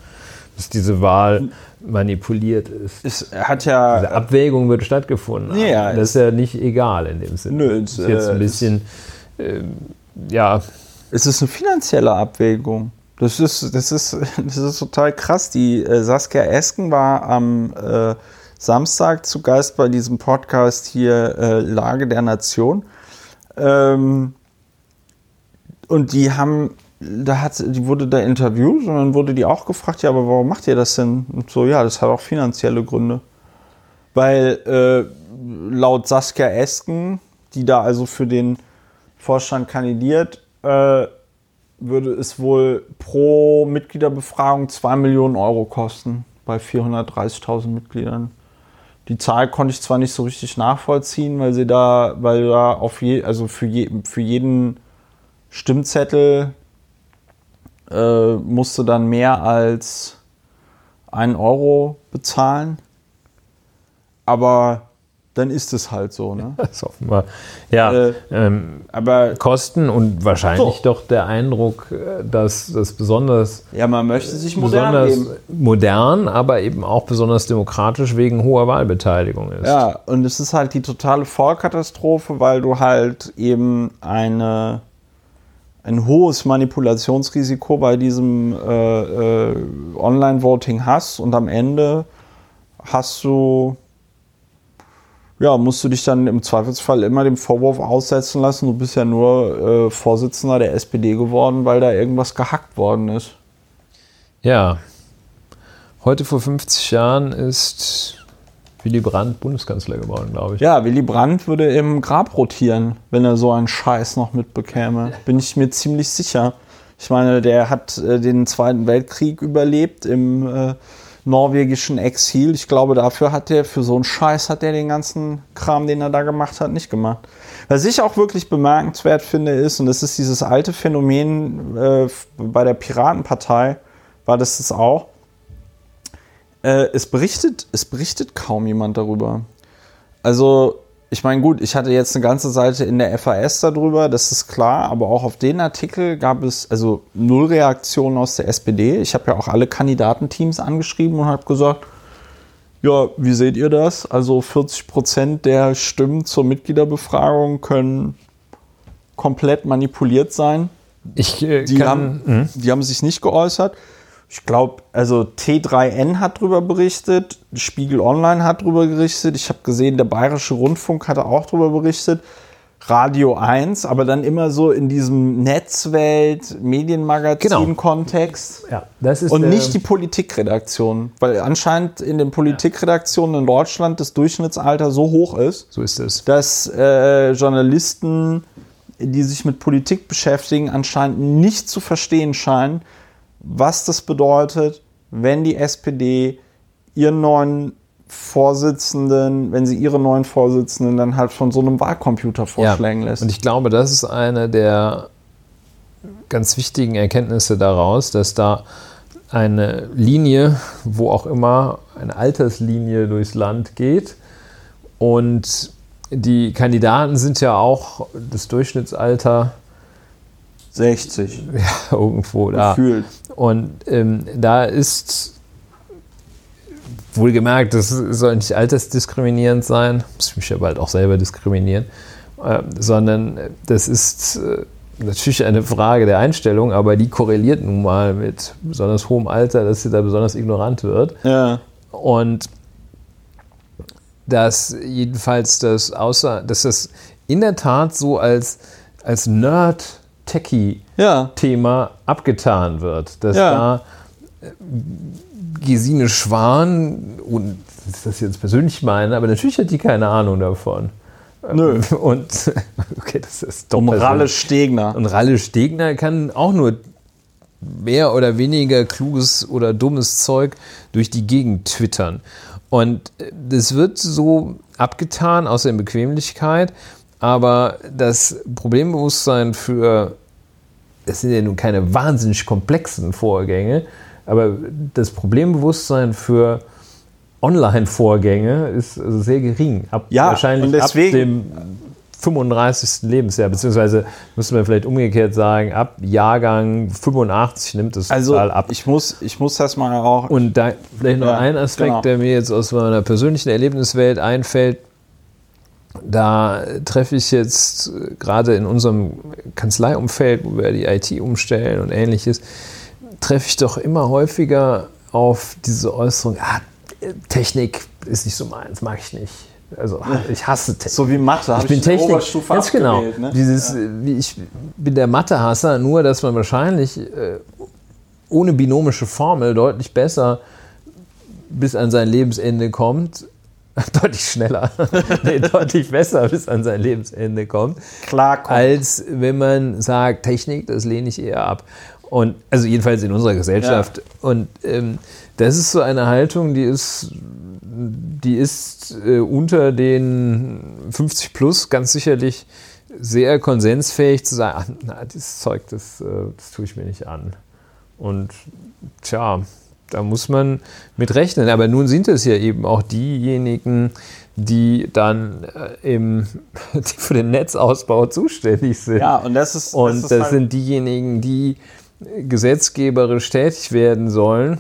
dass diese Wahl manipuliert ist. Es hat ja. Diese Abwägung wird stattgefunden. haben. Ja, das ist ja nicht egal in dem Sinne. Nö, es, ist jetzt äh, ein bisschen, ähm, ja, Es ist eine finanzielle Abwägung. Das ist, das ist, das ist total krass. Die äh, Saskia Esken war am äh, Samstag zu Gast bei diesem Podcast hier äh, Lage der Nation. Ähm, und die haben, da hat, die wurde da interviewt und dann wurde die auch gefragt, ja, aber warum macht ihr das denn? Und so, ja, das hat auch finanzielle Gründe. Weil äh, laut Saskia Esken, die da also für den Vorstand kandidiert, äh, würde es wohl pro Mitgliederbefragung 2 Millionen Euro kosten bei 430.000 Mitgliedern. Die Zahl konnte ich zwar nicht so richtig nachvollziehen, weil sie da, weil da auf je, also für, je, für jeden Stimmzettel äh, musste dann mehr als 1 Euro bezahlen. Aber dann ist es halt so, ne? das ist offenbar. Ja, Äh, ähm, Aber Kosten und wahrscheinlich So. doch der Eindruck, äh, dass das besonders, ja, man möchte sich modern besonders leben. modern, aber eben auch besonders demokratisch wegen hoher Wahlbeteiligung ist. Ja, und es ist halt die totale Vollkatastrophe, weil du halt eben eine, ein hohes Manipulationsrisiko bei diesem äh, äh, Online-Voting hast und am Ende hast du, ja, musst du dich dann im Zweifelsfall immer dem Vorwurf aussetzen lassen, du bist ja nur äh, Vorsitzender der SPD geworden, weil da irgendwas gehackt worden ist. Ja. Heute vor 50 Jahren ist Willy Brandt Bundeskanzler geworden, glaube ich. Ja, Willy Brandt würde im Grab rotieren, wenn er so einen Scheiß noch mitbekäme. Bin ich mir ziemlich sicher. Ich meine, der hat äh, den Zweiten Weltkrieg überlebt im äh, norwegischen Exil. Ich glaube, dafür hat er, für so einen Scheiß hat er den ganzen Kram, den er da gemacht hat, nicht gemacht. Was ich auch wirklich bemerkenswert finde, ist, und das ist dieses alte Phänomen äh, bei der Piratenpartei, war das das auch, äh, es, berichtet, es berichtet kaum jemand darüber. Also, ich meine, gut, ich hatte jetzt eine ganze Seite in der FAS darüber, das ist klar, aber auch auf den Artikel gab es also null Reaktionen aus der SPD. Ich habe ja auch alle Kandidatenteams angeschrieben und habe gesagt, ja, wie seht ihr das? Also 40 Prozent der Stimmen zur Mitgliederbefragung können komplett manipuliert sein. Ich äh, Die, kann, haben, die haben sich nicht geäußert. Ich glaube, also T3N hat darüber berichtet, Spiegel Online hat darüber berichtet. Ich habe gesehen, der Bayerische Rundfunk hatte auch darüber berichtet. Radio 1, aber dann immer so in diesem Netzwelt, Medienmagazin-Kontext. ja, das ist Und nicht die Politikredaktion, weil anscheinend in den Politikredaktionen in Deutschland das Durchschnittsalter so hoch ist, So ist es. dass äh, Journalisten, die sich mit Politik beschäftigen, anscheinend nicht zu verstehen scheinen, was das bedeutet, wenn die SPD ihren neuen Vorsitzenden, wenn sie ihre neuen Vorsitzenden dann halt von so einem Wahlcomputer vorschlagen lässt. Und ich glaube, das ist eine der ganz wichtigen Erkenntnisse daraus, dass da eine Linie, wo auch immer, eine Alterslinie durchs Land geht. Und die Kandidaten sind ja auch das Durchschnittsalter 60 ja, irgendwo da. gefühlt. Und ähm, da ist wohlgemerkt, das soll nicht altersdiskriminierend sein, muss ich mich ja bald auch selber diskriminieren, äh, sondern das ist äh, natürlich eine Frage der Einstellung, aber die korreliert nun mal mit besonders hohem Alter, dass sie da besonders ignorant wird. Ja. Und dass jedenfalls das außer, dass das in der Tat so als, als Nerd Techie-Thema ja. abgetan wird. Dass ja. da äh, Gesine Schwan, und das ist das jetzt persönlich meine, aber natürlich hat die keine Ahnung davon. Nö. Und okay, das ist doch Und Ralle Stegner. Und Ralle Stegner kann auch nur mehr oder weniger kluges oder dummes Zeug durch die Gegend twittern. Und das wird so abgetan aus der Bequemlichkeit, aber das Problembewusstsein für, es sind ja nun keine wahnsinnig komplexen Vorgänge, aber das Problembewusstsein für Online-Vorgänge ist also sehr gering. Ab, ja, wahrscheinlich deswegen, ab dem 35. Lebensjahr, beziehungsweise müsste man vielleicht umgekehrt sagen, ab Jahrgang 85 nimmt es also total ab. Ich muss, ich muss das mal auch. Und da vielleicht noch ja, ein Aspekt, genau. der mir jetzt aus meiner persönlichen Erlebniswelt einfällt. Da treffe ich jetzt gerade in unserem Kanzleiumfeld, wo wir die IT umstellen und ähnliches, treffe ich doch immer häufiger auf diese Äußerung, ah, Technik ist nicht so meins, mag ich nicht. Also ich hasse Technik. So wie Mathe, ich bin ich Technik. Oberstufe ganz genau. Ne? Dieses, ja. Ich bin der Mathe-Hasser, nur dass man wahrscheinlich äh, ohne binomische Formel deutlich besser bis an sein Lebensende kommt. deutlich schneller, nee, deutlich besser bis an sein Lebensende kommt. Klar kommt. Als wenn man sagt, Technik, das lehne ich eher ab. Und also jedenfalls in unserer Gesellschaft. Ja. Und ähm, das ist so eine Haltung, die ist, die ist äh, unter den 50 plus ganz sicherlich sehr konsensfähig zu sagen, ach, na, dieses Zeug, das, äh, das tue ich mir nicht an. Und tja, da muss man mit rechnen. Aber nun sind es ja eben auch diejenigen, die dann äh, im, die für den Netzausbau zuständig sind. Ja, und das ist. Und das, ist das halt sind diejenigen, die gesetzgeberisch tätig werden sollen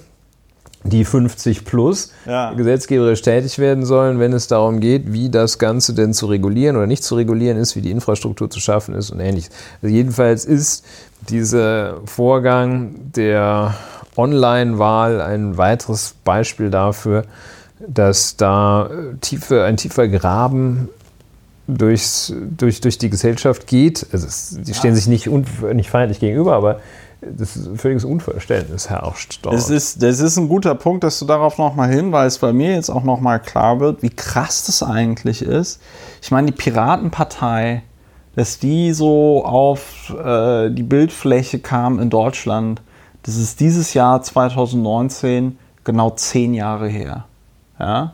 die 50 plus ja. gesetzgeberisch tätig werden sollen, wenn es darum geht, wie das Ganze denn zu regulieren oder nicht zu regulieren ist, wie die Infrastruktur zu schaffen ist und ähnliches. Also jedenfalls ist dieser Vorgang der Online-Wahl ein weiteres Beispiel dafür, dass da tiefe, ein tiefer Graben durchs, durch, durch die Gesellschaft geht. Also es, die stehen ja. sich nicht, nicht feindlich gegenüber, aber das ist völliges Unverständnis herrscht dort. Das ist, das ist ein guter Punkt, dass du darauf nochmal hinweist, weil mir jetzt auch nochmal klar wird, wie krass das eigentlich ist. Ich meine, die Piratenpartei, dass die so auf äh, die Bildfläche kam in Deutschland, das ist dieses Jahr 2019 genau zehn Jahre her. Ja?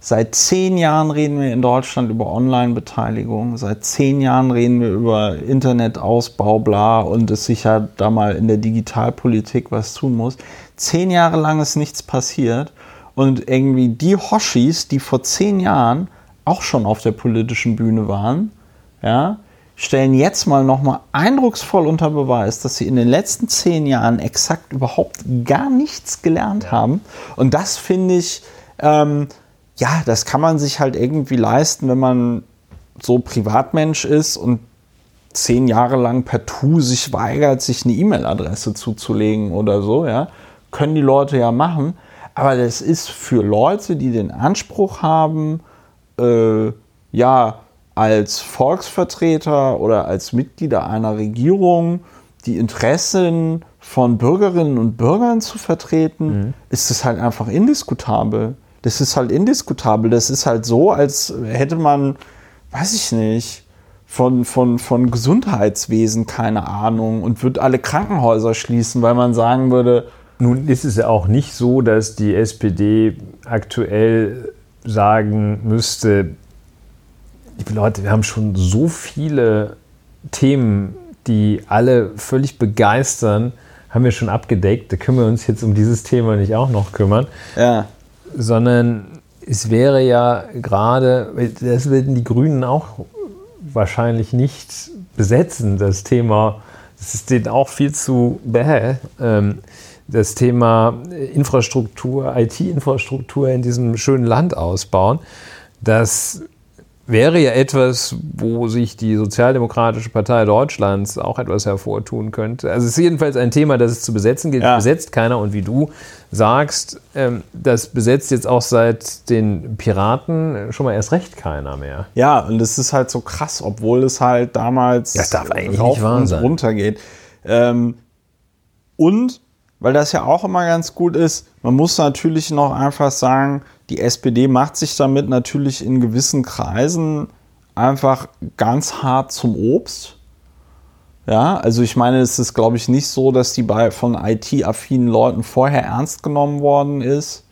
Seit zehn Jahren reden wir in Deutschland über Online-Beteiligung. Seit zehn Jahren reden wir über Internetausbau, bla, und es sich ja da mal in der Digitalpolitik was tun muss. Zehn Jahre lang ist nichts passiert. Und irgendwie die Hoshis, die vor zehn Jahren auch schon auf der politischen Bühne waren, ja, stellen jetzt mal nochmal eindrucksvoll unter Beweis, dass sie in den letzten zehn Jahren exakt überhaupt gar nichts gelernt haben. Und das finde ich, ähm, ja, das kann man sich halt irgendwie leisten, wenn man so Privatmensch ist und zehn Jahre lang per Tu sich weigert, sich eine E-Mail-Adresse zuzulegen oder so, ja, können die Leute ja machen. Aber das ist für Leute, die den Anspruch haben, äh, ja, als Volksvertreter oder als Mitglieder einer Regierung die Interessen von Bürgerinnen und Bürgern zu vertreten, mhm. ist das halt einfach indiskutabel. Das ist halt indiskutabel. Das ist halt so, als hätte man, weiß ich nicht, von, von, von Gesundheitswesen keine Ahnung und würde alle Krankenhäuser schließen, weil man sagen würde. Nun ist es ja auch nicht so, dass die SPD aktuell sagen müsste, liebe Leute, wir haben schon so viele Themen, die alle völlig begeistern, haben wir schon abgedeckt. Da können wir uns jetzt um dieses Thema nicht auch noch kümmern. Ja sondern es wäre ja gerade, das werden die Grünen auch wahrscheinlich nicht besetzen, das Thema, das ist denen auch viel zu bäh, ähm, das Thema Infrastruktur, IT-Infrastruktur in diesem schönen Land ausbauen, dass wäre ja etwas, wo sich die Sozialdemokratische Partei Deutschlands auch etwas hervortun könnte. Also es ist jedenfalls ein Thema, das es zu besetzen gilt. Ja. Besetzt keiner und wie du sagst, ähm, das besetzt jetzt auch seit den Piraten schon mal erst recht keiner mehr. Ja, und es ist halt so krass, obwohl es halt damals das darf eigentlich rauf nicht wahr und runter geht. Ähm, und weil das ja auch immer ganz gut ist, man muss natürlich noch einfach sagen, die SPD macht sich damit natürlich in gewissen Kreisen einfach ganz hart zum Obst. Ja, also ich meine, es ist, glaube ich, nicht so, dass die bei von IT-affinen Leuten vorher ernst genommen worden ist,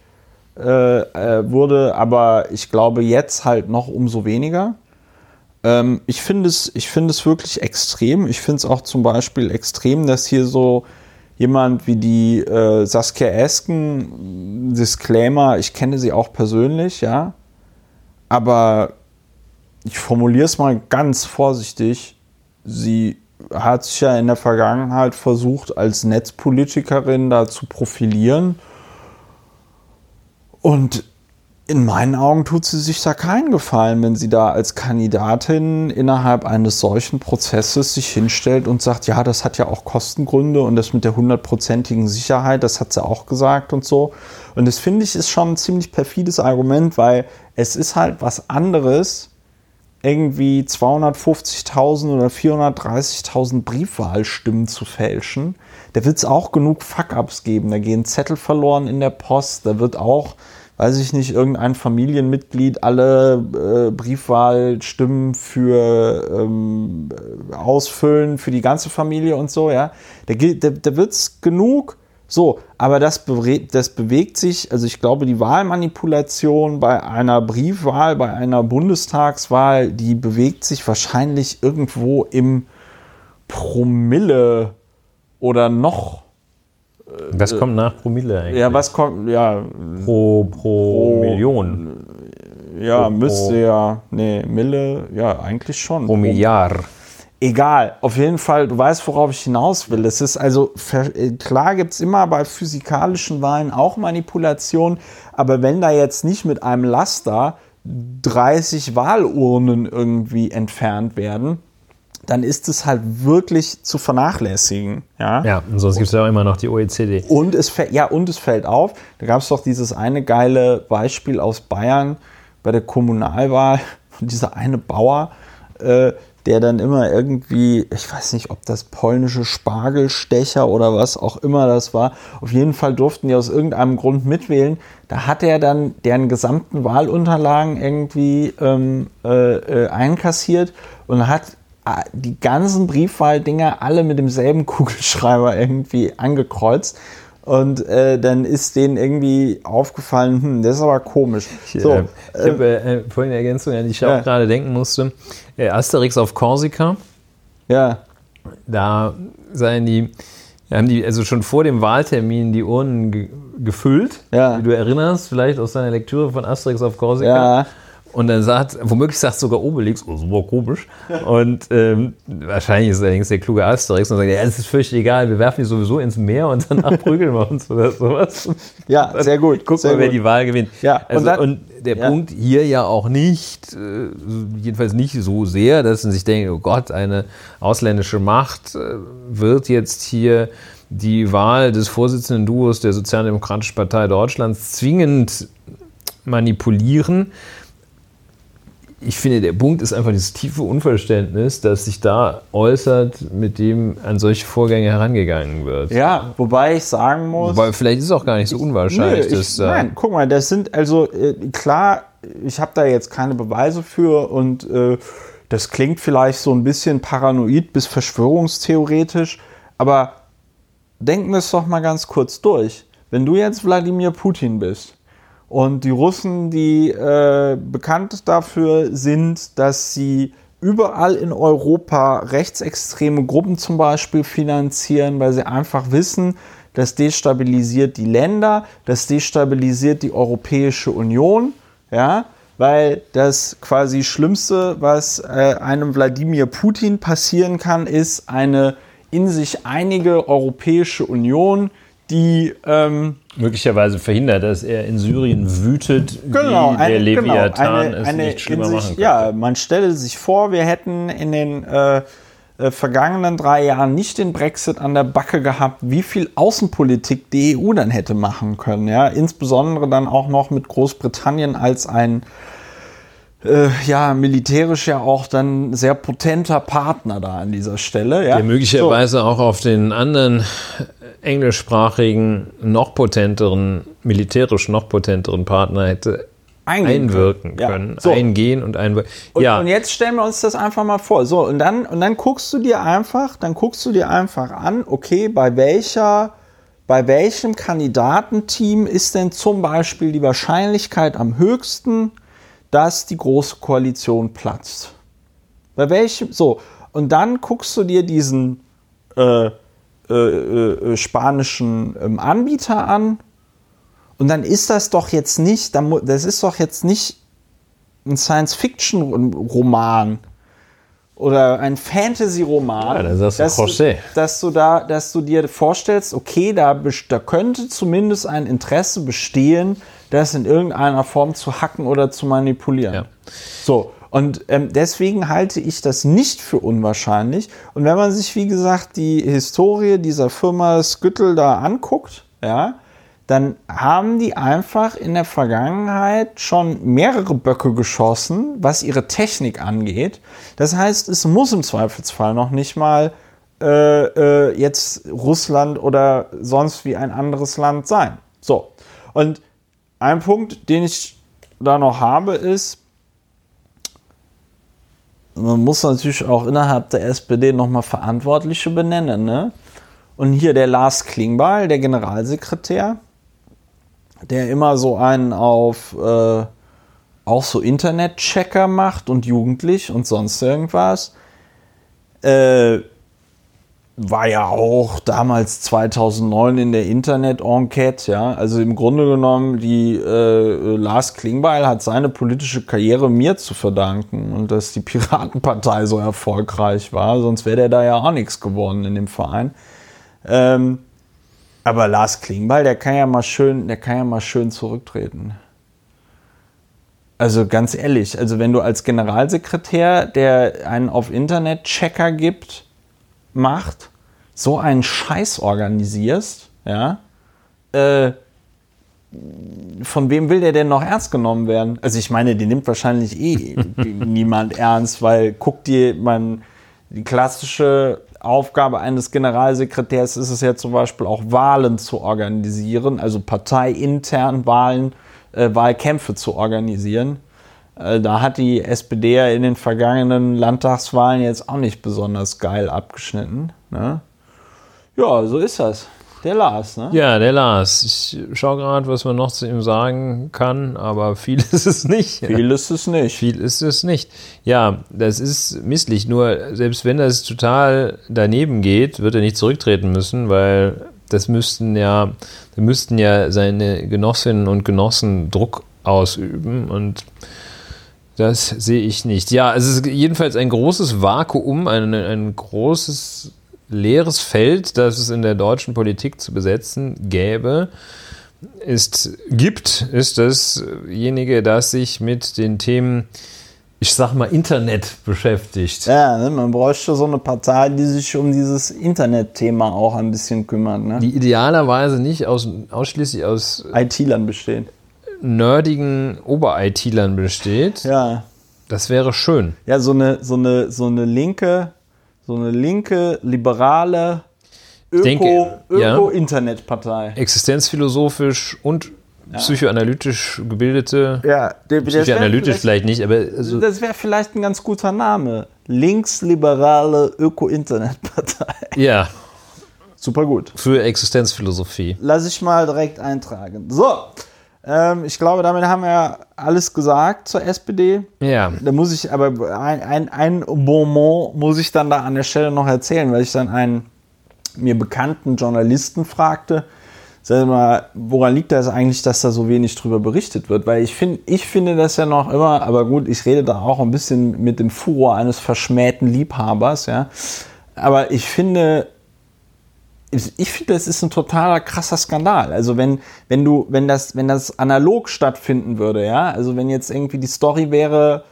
äh, äh, wurde, aber ich glaube jetzt halt noch umso weniger. Ähm, ich finde es, ich finde es wirklich extrem. Ich finde es auch zum Beispiel extrem, dass hier so jemand wie die äh, Saskia Esken, Disclaimer, ich kenne sie auch persönlich, ja, aber ich formuliere es mal ganz vorsichtig, sie hat sich ja in der Vergangenheit versucht, als Netzpolitikerin da zu profilieren. Und in meinen Augen tut sie sich da keinen Gefallen, wenn sie da als Kandidatin innerhalb eines solchen Prozesses sich hinstellt und sagt, ja, das hat ja auch Kostengründe und das mit der hundertprozentigen Sicherheit, das hat sie auch gesagt und so. Und das finde ich ist schon ein ziemlich perfides Argument, weil es ist halt was anderes, irgendwie 250.000 oder 430.000 Briefwahlstimmen zu fälschen. Da wird es auch genug Fuck-ups geben. Da gehen Zettel verloren in der Post. Da wird auch weiß ich nicht, irgendein Familienmitglied alle äh, Briefwahlstimmen für ähm, ausfüllen für die ganze Familie und so, ja. Da, da, da wird es genug. So, aber das, das bewegt sich, also ich glaube, die Wahlmanipulation bei einer Briefwahl, bei einer Bundestagswahl, die bewegt sich wahrscheinlich irgendwo im Promille oder noch was kommt nach Promille eigentlich? Ja, was kommt, ja. Pro, pro, pro Million. Ja, pro, müsste ja, nee, Mille, ja, eigentlich schon. Pro Milliard. Egal, auf jeden Fall, du weißt, worauf ich hinaus will. Es ist also, äh, klar gibt es immer bei physikalischen Wahlen auch Manipulation, aber wenn da jetzt nicht mit einem Laster 30 Wahlurnen irgendwie entfernt werden, dann ist es halt wirklich zu vernachlässigen. Ja, ja und sonst gibt es ja auch immer noch die OECD. Und es, ja, und es fällt auf, da gab es doch dieses eine geile Beispiel aus Bayern bei der Kommunalwahl, dieser eine Bauer, äh, der dann immer irgendwie, ich weiß nicht, ob das polnische Spargelstecher oder was auch immer das war, auf jeden Fall durften die aus irgendeinem Grund mitwählen. Da hat er dann deren gesamten Wahlunterlagen irgendwie ähm, äh, äh, einkassiert und hat die ganzen Briefwahldinger alle mit demselben Kugelschreiber irgendwie angekreuzt. Und äh, dann ist denen irgendwie aufgefallen, hm, das ist aber komisch. Ich, so, äh, ich habe äh, äh, vorhin eine Ergänzung, an die ich ja. auch gerade denken musste. Äh, Asterix auf Korsika. Ja. Da seien die, haben die also schon vor dem Wahltermin die Urnen ge gefüllt. Ja. Wie du erinnerst, vielleicht aus deiner Lektüre von Asterix auf Korsika. Ja. Und dann sagt, womöglich sagt sogar Obelix, oh, super komisch. Und ähm, wahrscheinlich ist allerdings der kluge Asterix und sagt, ja, es ist völlig egal, wir werfen die sowieso ins Meer und danach prügeln wir uns oder sowas. Ja, sehr gut. Guck mal, wer die Wahl gewinnt. Ja, also, und, dann, und der ja. Punkt hier ja auch nicht, äh, jedenfalls nicht so sehr, dass man sich denkt, oh Gott, eine ausländische Macht äh, wird jetzt hier die Wahl des Vorsitzenden Duos der Sozialdemokratischen Partei Deutschlands zwingend manipulieren, ich finde, der Punkt ist einfach dieses tiefe Unverständnis, das sich da äußert, mit dem an solche Vorgänge herangegangen wird. Ja, wobei ich sagen muss. Wobei vielleicht ist es auch gar nicht so unwahrscheinlich. Nö, ich, dass, nein, guck mal, das sind also äh, klar, ich habe da jetzt keine Beweise für und äh, das klingt vielleicht so ein bisschen paranoid bis verschwörungstheoretisch, aber denken wir es doch mal ganz kurz durch. Wenn du jetzt Wladimir Putin bist und die Russen, die äh, bekannt dafür sind, dass sie überall in Europa rechtsextreme Gruppen zum Beispiel finanzieren, weil sie einfach wissen, das destabilisiert die Länder, das destabilisiert die Europäische Union, ja, weil das quasi Schlimmste, was äh, einem Wladimir Putin passieren kann, ist eine in sich einige Europäische Union, die ähm, möglicherweise verhindert, dass er in Syrien wütet, genau, wie der eine, genau, Leviathan eine, es eine nicht schlimmer in machen sich, könnte. Ja, man stelle sich vor, wir hätten in den äh, äh, vergangenen drei Jahren nicht den Brexit an der Backe gehabt, wie viel Außenpolitik die EU dann hätte machen können. Ja, insbesondere dann auch noch mit Großbritannien als ein äh, ja, militärisch ja auch dann sehr potenter Partner da an dieser Stelle. Ja? Der möglicherweise auch auf den anderen englischsprachigen, noch potenteren, militärisch noch potenteren Partner hätte Eingehen einwirken können. Ja, können. so. Eingehen und einwirken. Und, ja, und jetzt stellen wir uns das einfach mal vor. So, und dann, und dann guckst du dir einfach, dann guckst du dir einfach an, okay, bei welcher, bei welchem Kandidatenteam ist denn zum Beispiel die Wahrscheinlichkeit am höchsten, dass die große Koalition platzt? Bei welchem, so, und dann guckst du dir diesen äh, äh, äh, spanischen ähm, Anbieter an und dann ist das doch jetzt nicht, das ist doch jetzt nicht ein Science-Fiction-Roman oder ein Fantasy-Roman, Ja, da sagst du dass, José. dass du da, dass du dir vorstellst, okay, da, da könnte zumindest ein Interesse bestehen, das in irgendeiner Form zu hacken oder zu manipulieren. Ja. So. Und ähm, deswegen halte ich das nicht für unwahrscheinlich. Und wenn man sich, wie gesagt, die Historie dieser Firma Skyttel da anguckt, ja, dann haben die einfach in der Vergangenheit schon mehrere Böcke geschossen, was ihre Technik angeht. Das heißt, es muss im Zweifelsfall noch nicht mal äh, äh, jetzt Russland oder sonst wie ein anderes Land sein. So. Und ein Punkt, den ich da noch habe, ist, man muss natürlich auch innerhalb der SPD nochmal Verantwortliche benennen. Ne? Und hier der Lars Klingbeil, der Generalsekretär, der immer so einen auf äh, auch so Internet-Checker macht und jugendlich und sonst irgendwas. Äh, war ja auch damals 2009 in der Internet-Enquete, ja. Also im Grunde genommen, die äh, Lars Klingbeil hat seine politische Karriere mir zu verdanken und dass die Piratenpartei so erfolgreich war, sonst wäre der da ja auch nichts geworden in dem Verein. Ähm, aber Lars Klingbeil, der kann ja mal schön, der kann ja mal schön zurücktreten. Also ganz ehrlich, also wenn du als Generalsekretär, der einen auf Internet-Checker gibt, macht, so einen Scheiß organisierst, ja, äh, von wem will der denn noch ernst genommen werden? Also ich meine, den nimmt wahrscheinlich eh niemand ernst, weil guck dir, man, die klassische Aufgabe eines Generalsekretärs ist es ja zum Beispiel auch Wahlen zu organisieren, also parteiintern Wahlen, äh, Wahlkämpfe zu organisieren. Äh, da hat die SPD ja in den vergangenen Landtagswahlen jetzt auch nicht besonders geil abgeschnitten. Ne? Ja, so ist das. Der Lars, ne? ja, der Lars. Ich schaue gerade, was man noch zu ihm sagen kann, aber viel ist es nicht. Viel ist es nicht. Viel ist es nicht. Ja, das ist misslich. Nur selbst wenn das total daneben geht, wird er nicht zurücktreten müssen, weil das müssten ja, da müssten ja seine Genossinnen und Genossen Druck ausüben und das sehe ich nicht. Ja, es ist jedenfalls ein großes Vakuum, ein, ein großes leeres Feld, das es in der deutschen Politik zu besetzen gäbe ist, gibt, ist dasjenige, das sich mit den Themen, ich sag mal, Internet beschäftigt. Ja, ne, man bräuchte so eine Partei, die sich um dieses Internetthema auch ein bisschen kümmert. Ne? Die idealerweise nicht aus, ausschließlich aus IT-Lern bestehen. Nerdigen Ober-IT-Lern besteht. Ja. Das wäre schön. Ja, so eine, so eine, so eine linke, so eine linke, liberale denke, ja. Öko-Internetpartei. Existenzphilosophisch und psychoanalytisch gebildete. Ja, der, Psychoanalytisch vielleicht nicht, aber also, Das wäre vielleicht ein ganz guter Name. Linksliberale Öko-Internetpartei. ja, Super gut. für Existenzphilosophie. Lass ich mal direkt eintragen. So, ähm, ich glaube, damit haben wir alles gesagt zur SPD. Ja, Da muss ich aber ein, ein, ein Bonbon muss ich dann da an der Stelle noch erzählen, weil ich dann einen mir bekannten Journalisten fragte, sag mal, woran liegt das eigentlich, dass da so wenig drüber berichtet wird? Weil ich finde, ich finde das ja noch immer, aber gut, ich rede da auch ein bisschen mit dem Furor eines verschmähten Liebhabers, ja. Aber ich finde, ich finde, das ist ein totaler krasser Skandal. Also wenn, wenn du, wenn das, wenn das analog stattfinden würde, ja, also wenn jetzt irgendwie die Story wäre,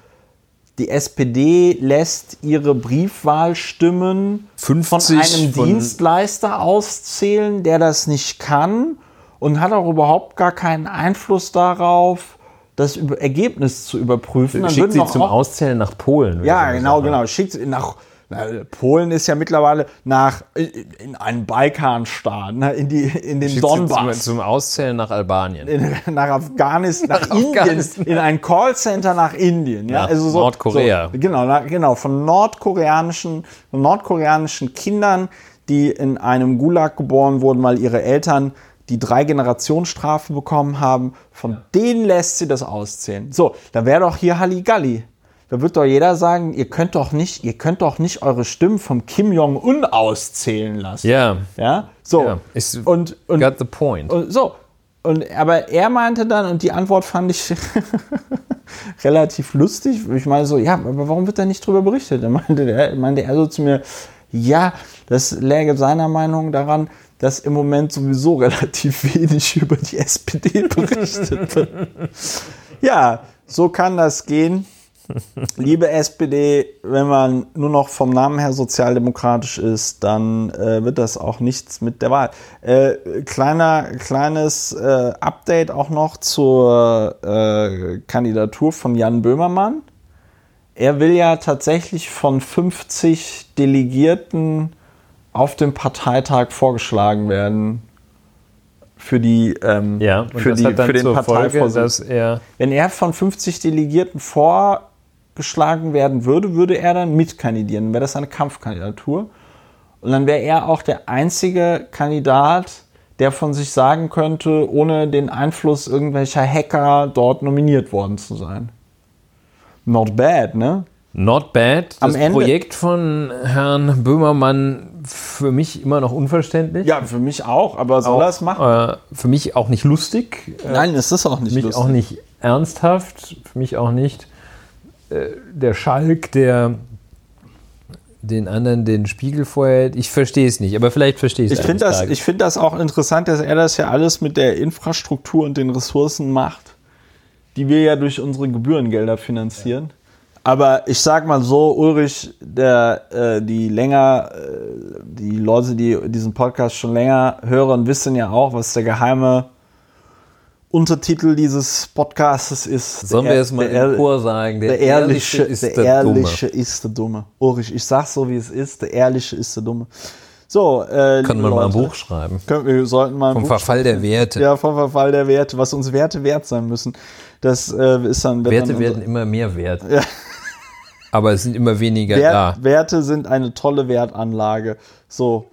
die SPD lässt ihre Briefwahlstimmen von einem von- Dienstleister auszählen, der das nicht kann und hat auch überhaupt gar keinen Einfluss darauf, das Ergebnis zu überprüfen. Dann Schickt sie zum auch- Auszählen nach Polen. ja, genau, genau. Schickt sie nach na, Polen ist ja mittlerweile nach in einen Balkanstaat, ne, in die in den sie zum, Donbass, zum Auszählen nach Albanien. in, nach Afghanistan, nach, Nach Indien, in ein Callcenter nach Indien, ja, Nach also so, Nordkorea. So, genau, na, genau, von nordkoreanischen, von nordkoreanischen Kindern, die in einem Gulag geboren wurden, weil ihre Eltern die drei Generationsstrafe bekommen haben, von denen lässt sie das auszählen. So, da wäre doch hier Halligalli. Da wird doch jeder sagen, ihr könnt doch nicht, ihr könnt doch nicht eure Stimmen vom Kim Jong-un auszählen lassen. Ja, Ja, so. Ist- und, und, got the point. und so. Und, aber er meinte dann, und die Antwort fand ich relativ lustig. Ich meine so, ja, aber warum wird da nicht drüber berichtet? Da meinte, der, meinte er so zu mir, ja, das läge seiner Meinung daran, dass im Moment sowieso relativ wenig über die SPD berichtet wird. ja, so kann das gehen. Liebe SPD, wenn man nur noch vom Namen her sozialdemokratisch ist, dann äh, wird das auch nichts mit der Wahl. Äh, kleiner, kleines äh, Update auch noch zur äh, Kandidatur von Jan Böhmermann. Er will ja tatsächlich von 50 Delegierten auf dem Parteitag vorgeschlagen werden für die ähm, Ja, für, die, für den Folge, Parteivorsitz. dass er Wenn er von 50 Delegierten vorgeschlagen werden würde, würde er dann mitkandidieren. Dann wäre das eine Kampfkandidatur. Und dann wäre er auch der einzige Kandidat, der von sich sagen könnte, ohne den Einfluss irgendwelcher Hacker dort nominiert worden zu sein. Not bad, ne? Not bad. Am Das Ende- Projekt von Herrn Böhmermann für mich immer noch unverständlich. Ja, für mich auch, aber soll er es machen? Äh, für mich auch nicht lustig. Nein, es ist auch nicht für mich lustig. auch nicht ernsthaft. Für mich auch nicht der Schalk, der den anderen den Spiegel vorhält. Ich verstehe es nicht, aber vielleicht verstehe ich es Ich finde das, ich find das auch interessant, dass er das ja alles mit der Infrastruktur und den Ressourcen macht, die wir ja durch unsere Gebührengelder finanzieren. Aber ich sag mal so, Ulrich, der, äh, die länger, äh, die Leute, die diesen Podcast schon länger hören, wissen ja auch, was der geheime Untertitel dieses Podcasts ist. Sollen Der- wir es mal der- im Chor sagen? der Ehrliche, ist der, der Ehrliche ist der Dumme. Ulrich, ich sag's so, wie es ist. Der Ehrliche ist der Dumme. So, äh, Können wir mal ein Leute, Buch schreiben. Können, wir sollten mal ein Vom Buch Verfall der Werte. ja, vom Verfall der Werte, was uns Werte wert sein müssen. Das äh, ist dann. Werte dann werden immer mehr wert. Ja. Aber es sind immer weniger Wert, da. Werte sind eine tolle Wertanlage. So.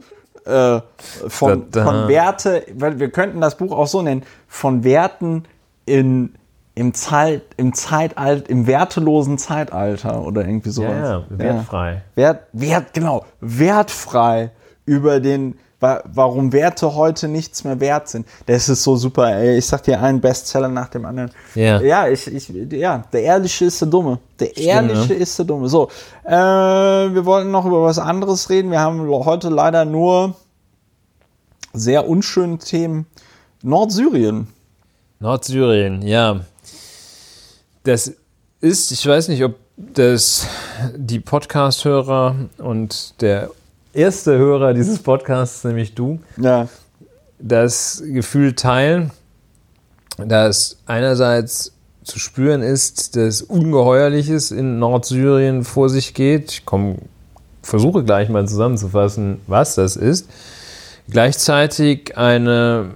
Äh, von, von Werte, weil wir könnten das Buch auch so nennen, von Werten in, im, Zeit, im Zeitalter, im wertelosen Zeitalter oder irgendwie sowas. Ja, ja, wertfrei. Wert, Wert, genau, wertfrei über den, warum Werte heute nichts mehr wert sind. Das ist so super, ey. Ich sag dir einen Bestseller nach dem anderen. Ja. Ja, ich, ich, ja, der Ehrliche ist der Dumme. Der Ehrliche ne? ist der Dumme. So, äh, wir wollten noch über was anderes reden. Wir haben heute leider nur sehr unschöne Themen. Nordsyrien. Nordsyrien, ja. Das ist, ich weiß nicht, ob das die Podcast-Hörer und der erste Hörer dieses Podcasts, nämlich du, Ja. das Gefühl teilen, dass einerseits zu spüren ist, dass Ungeheuerliches in Nordsyrien vor sich geht. Ich komm, versuche gleich mal zusammenzufassen, was das ist. Gleichzeitig eine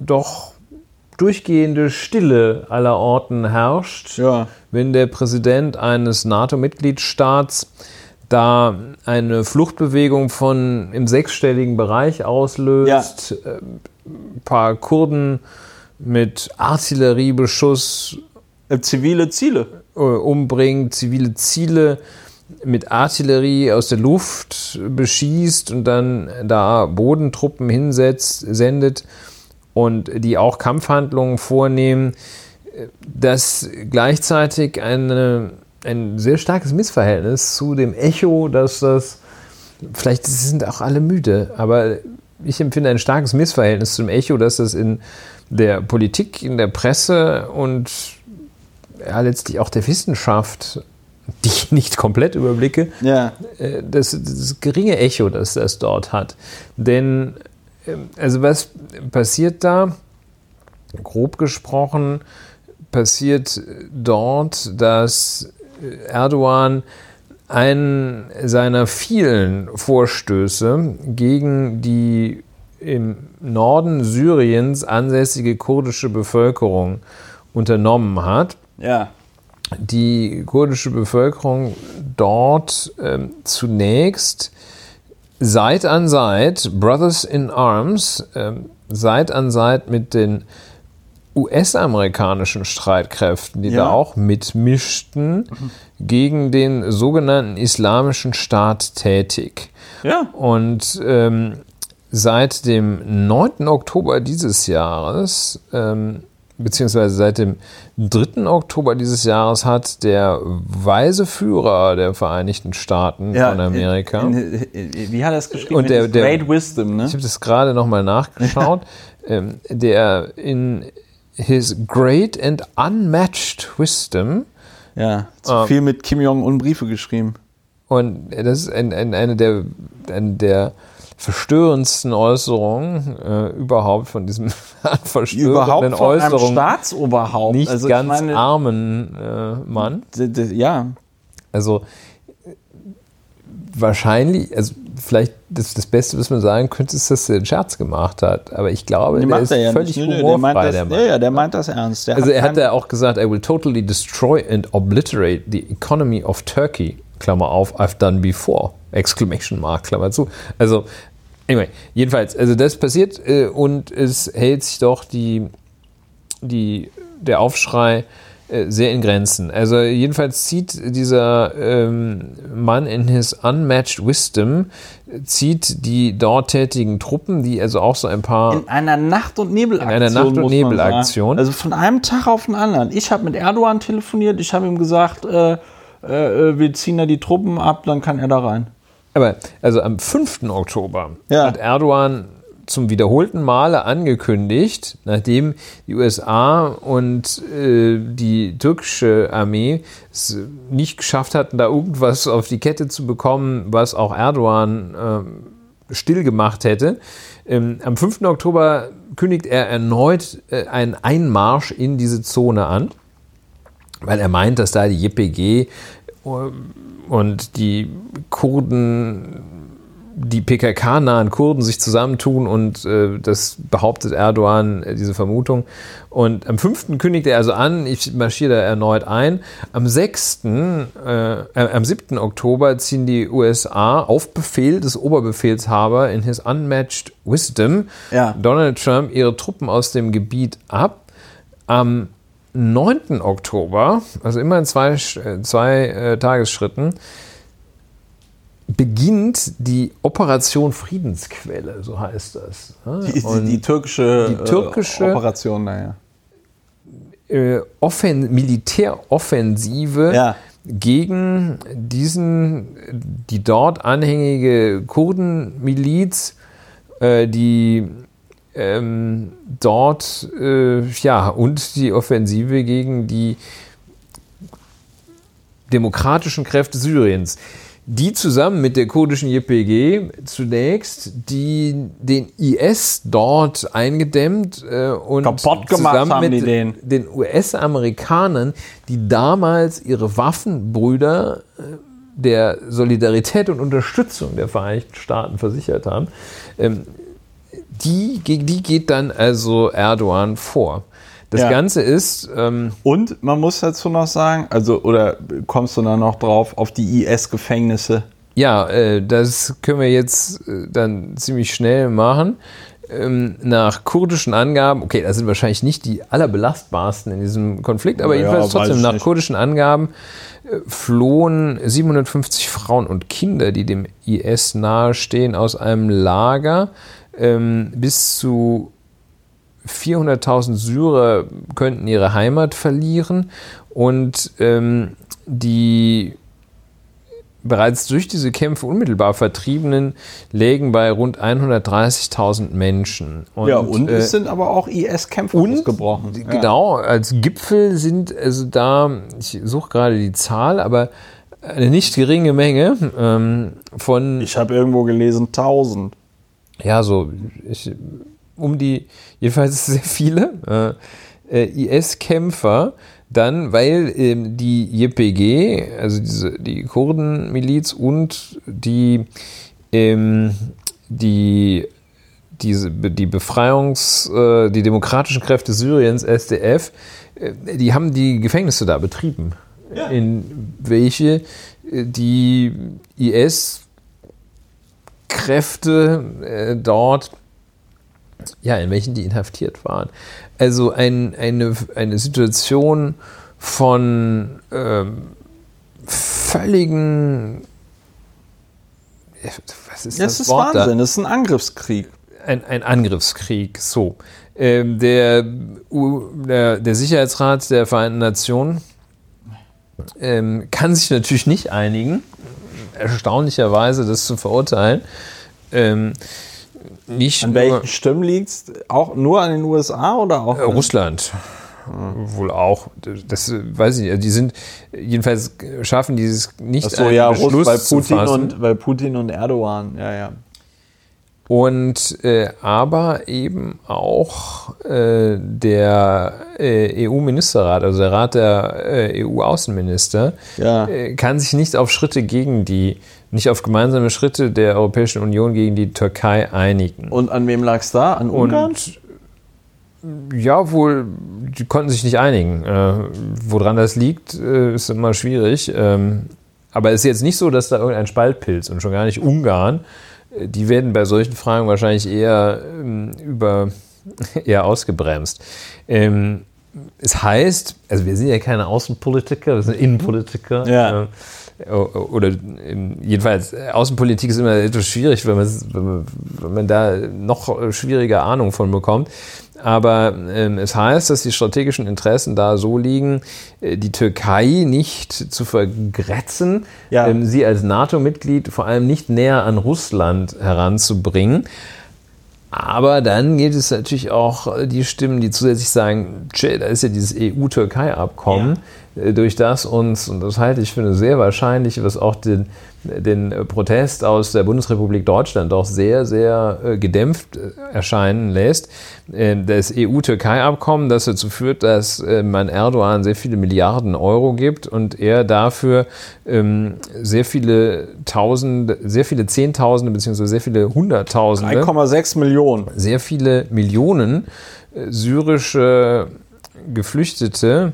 doch durchgehende Stille aller Orten herrscht Ja. wenn der Präsident eines NATO-Mitgliedstaats da eine Fluchtbewegung von im sechsstelligen Bereich auslöst, äh, ein paar Kurden mit Artilleriebeschuss Äh, Zivile Ziele. äh, umbringt, zivile Ziele mit Artillerie aus der Luft beschießt und dann da Bodentruppen hinsetzt, sendet und die auch Kampfhandlungen vornehmen, dass gleichzeitig eine, ein sehr starkes Missverhältnis zu dem Echo, das das vielleicht sind auch alle müde, aber ich empfinde ein starkes Missverhältnis zum Echo, dass das in der Politik, in der Presse und ja, letztlich auch der Wissenschaft, die ich nicht komplett überblicke, Ja. äh, das, das geringe Echo, das das dort hat. Denn, ähm, also was passiert da? Grob gesprochen passiert dort, dass Erdogan einen seiner vielen Vorstöße gegen die im Norden Syriens ansässige kurdische Bevölkerung unternommen hat Ja. die kurdische Bevölkerung dort ähm, zunächst Seit an Seit, Brothers in Arms, ähm, Seit an Seit mit den US-amerikanischen Streitkräften, die Ja. da auch mitmischten, gegen den sogenannten Islamischen Staat tätig. Ja. Und ähm, seit dem 9. Oktober dieses Jahres, ähm, beziehungsweise seit dem 3. Oktober dieses Jahres, hat der weise Führer der Vereinigten Staaten ja. von Amerika, In, in, in, wie hat er es geschrieben? Und der- der- Great Wisdom, ne? ich habe das gerade nochmal nachgeschaut, ähm, der in his great and unmatched wisdom Ja. Zu Ähm. viel mit Kim Jong-un Briefe geschrieben. Und das ist ein, ein, eine, der, eine der verstörendsten Äußerungen äh, überhaupt von diesem verstörenden Überhaupt von einem Äußerungen Staatsoberhaupt. nicht also ganz meine, armen äh, Mann. Ja. Also wahrscheinlich, also vielleicht das, das Beste, was man sagen könnte, ist, dass er einen Scherz gemacht hat. Aber ich glaube, der macht ist er ja völlig nicht. Nö, der meint humorfrei, das, der Mann. Ja, der meint das ernst. Der Also er hat ja auch gesagt, I will totally destroy and obliterate the economy of Turkey. Klammer auf, I've done before. Exclamation mark, Klammer zu. Also, anyway, jedenfalls, also das passiert äh, und es hält sich doch die, die, der Aufschrei sehr in Grenzen. Also jedenfalls zieht dieser ähm, Mann in his unmatched wisdom, äh, zieht die dort tätigen Truppen, die also auch so ein paar in einer Nacht- und Nebelaktion. In einer Nacht- und Nebelaktion. Also von einem Tag auf den anderen. Ich habe mit Erdogan telefoniert, ich habe ihm gesagt, äh, äh, wir ziehen da die Truppen ab, dann kann er da rein. Aber also am 5. Oktober Ja. hat Erdogan zum wiederholten Male angekündigt, nachdem die USA und äh, die türkische Armee es nicht geschafft hatten, da irgendwas auf die Kette zu bekommen, was auch Erdogan ähm, still hätte. Ähm, am 5. Oktober kündigt er erneut äh, einen Einmarsch in diese Zone an weil er meint, dass da die JPG und die Kurden, die PKK-nahen Kurden sich zusammentun und äh, das behauptet Erdogan, äh, diese Vermutung. Und am 5. kündigt er also an, ich marschiere da erneut ein. Am 6., äh, äh, am 7. Oktober ziehen die USA auf Befehl des Oberbefehlshaber in his unmatched wisdom Ja. Donald Trump ihre Truppen aus dem Gebiet ab. Am 9. Oktober, also immer in zwei, äh, zwei äh, Tagesschritten, beginnt die Operation Friedensquelle, so heißt das. Ja, Die, die, die türkische, die türkische- äh, Operation, naja. äh, Offen Militäroffensive Ja. gegen diesen, die dort anhängige Kurdenmiliz, äh, die ähm, dort, äh, ja, und die Offensive gegen die demokratischen Kräfte Syriens, die zusammen mit der kurdischen JPG zunächst die, den IS dort eingedämmt äh, und Kaputt gemacht zusammen haben mit die den. den US-Amerikanern, die damals ihre Waffenbrüder äh, der Solidarität und Unterstützung der Vereinigten Staaten versichert haben, ähm, die, gegen die geht dann also Erdogan vor. Das Ja. Ganze ist, ähm, Und man muss dazu noch sagen, also, oder kommst du da noch drauf, auf die IS-Gefängnisse? ja, äh, das können wir jetzt äh, dann ziemlich schnell machen. Ähm, nach kurdischen Angaben, okay, das sind wahrscheinlich nicht die allerbelastbarsten in diesem Konflikt, aber Ja, jedenfalls trotzdem nach nicht. kurdischen Angaben äh, flohen 750 Frauen und Kinder, die dem IS nahestehen, aus einem Lager. Ähm, bis zu 400.000 Syrer könnten ihre Heimat verlieren und ähm, die bereits durch diese Kämpfe unmittelbar Vertriebenen lägen bei rund 130.000 Menschen. Und, ja, und äh, es sind aber auch IS-Kämpfer ausgebrochen. Genau, als Gipfel sind also da, ich suche gerade die Zahl, aber eine nicht geringe Menge ähm, von. Ich habe irgendwo gelesen 1000. Ja, so ich, um die, jedenfalls sehr viele äh, äh IS-Kämpfer dann, weil ähm, die JPG, also diese, die Kurdenmiliz und die, ähm, die, diese, die Befreiungs-, äh, die demokratischen Kräfte Syriens, SDF, äh, die haben die Gefängnisse da betrieben. Ja. In welche äh, die IS-Kräfte äh, dort ja, in welchen die inhaftiert waren. Also ein, eine, eine Situation von ähm, völligen. Was ist das? Das ist Wort Wahnsinn, da? das ist ein Angriffskrieg. Ein, ein Angriffskrieg, so. Ähm, der, der, der Sicherheitsrat der Vereinten Nationen ähm, kann sich natürlich nicht einigen, erstaunlicherweise das zu verurteilen. Ähm, nicht an welchen Stimmen liegt es? Auch nur an den USA oder auch? Äh, Russland. Wohl auch. Das weiß ich nicht. Die sind, jedenfalls schaffen dieses nicht. Ach so, ja, Beschluss bei Putin, und, bei Putin und Erdogan. Ja, ja. Und äh, aber eben auch äh, der äh, EU-Ministerrat, also der Rat der äh, EU-Außenminister, ja. Äh, kann sich nicht auf Schritte gegen die nicht auf gemeinsame Schritte der Europäischen Union gegen die Türkei einigen. Und an wem lag es da? An Ungarn? Und, ja, wohl, die konnten sich nicht einigen. Äh, woran das liegt, ist immer schwierig. Ähm, aber es ist jetzt nicht so, dass da irgendein Spaltpilz und schon gar nicht Ungarn, die werden bei solchen Fragen wahrscheinlich eher ähm, über eher ausgebremst. Ähm, es heißt, also wir sind ja keine Außenpolitiker, wir sind Innenpolitiker. Ja. Äh, oder jedenfalls Außenpolitik ist immer etwas schwierig, wenn man, wenn man, wenn man da noch schwieriger Ahnung von bekommt. Aber ähm, es heißt, dass die strategischen Interessen da so liegen, äh, die Türkei nicht zu vergrätzen, ja. ähm, sie als NATO-Mitglied vor allem nicht näher an Russland heranzubringen. Aber dann gibt es natürlich auch die Stimmen, die zusätzlich sagen, da ist ja dieses EU-Türkei-Abkommen. Ja äh, durch das uns, und das halte ich für eine sehr wahrscheinlich, was auch den, den Protest aus der Bundesrepublik Deutschland doch sehr, sehr äh, gedämpft äh, erscheinen lässt. Das EU-Türkei-Abkommen, das dazu führt, dass man Erdogan sehr viele Milliarden Euro gibt und er dafür ähm, sehr viele Tausende, sehr viele Zehntausende beziehungsweise sehr viele Hunderttausende. 3,6 Millionen. Sehr viele Millionen syrische Geflüchtete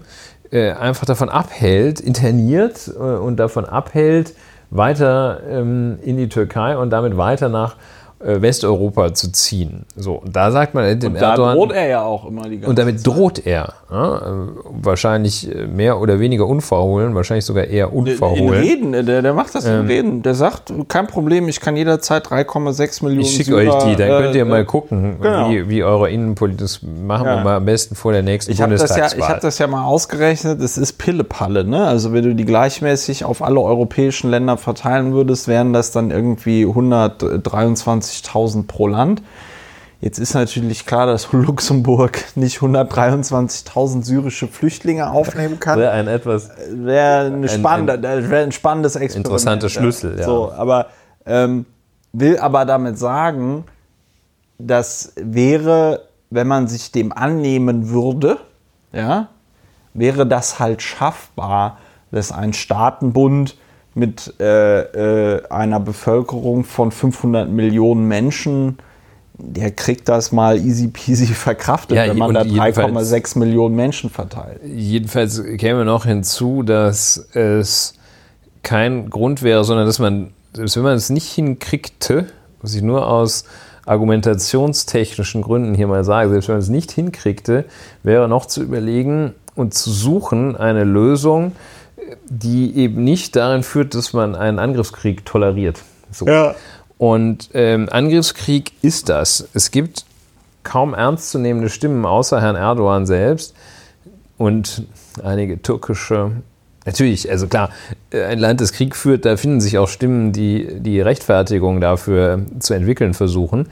äh, einfach davon abhält, interniert äh, und davon abhält, weiter ähm, in die Türkei und damit weiter nach Westeuropa zu ziehen. So, und da sagt man dem und da Erdogan. droht er ja auch immer die ganze Und damit Zeit. droht er. Ja, wahrscheinlich mehr oder weniger unverhohlen, wahrscheinlich sogar eher unverhohlen. In Reden, der, der macht das ähm, in Reden. Der sagt, kein Problem, ich kann jederzeit 3,6 Millionen Ich schicke euch die, dann könnt ihr äh, mal gucken, genau. wie, wie eure Innenpolitik, machen ja. wir mal am besten vor der nächsten ich Bundestagswahl. Das ja, ich habe das ja mal ausgerechnet, es ist Pillepalle. Ne? Also wenn du die gleichmäßig auf alle europäischen Länder verteilen würdest, wären das dann irgendwie 123 120.000 pro Land. Jetzt ist natürlich klar, dass Luxemburg nicht 123.000 syrische Flüchtlinge aufnehmen kann. Wäre ein etwas. Wäre ein, spannende, wär ein spannendes Experiment. Interessanter Schlüssel, ja. So, aber ähm, will aber damit sagen, das wäre, wenn man sich dem annehmen würde, ja, wäre das halt schaffbar, dass ein Staatenbund mit äh, äh, einer Bevölkerung von 500 Millionen Menschen, der kriegt das mal easy peasy verkraftet, ja, wenn man da 3,6 Millionen Menschen verteilt. Jedenfalls käme noch hinzu, dass es kein Grund wäre, sondern dass man, selbst wenn man es nicht hinkriegte, was ich nur aus argumentationstechnischen Gründen hier mal sage, selbst wenn man es nicht hinkriegte, wäre noch zu überlegen und zu suchen eine Lösung, die eben nicht darin führt, dass man einen Angriffskrieg toleriert. So. Ja. Und ähm, Angriffskrieg ist das. Es gibt kaum ernstzunehmende Stimmen außer Herrn Erdogan selbst und einige türkische Natürlich, also klar, äh, ein Land, das Krieg führt, da finden sich auch Stimmen, die die Rechtfertigung dafür zu entwickeln versuchen.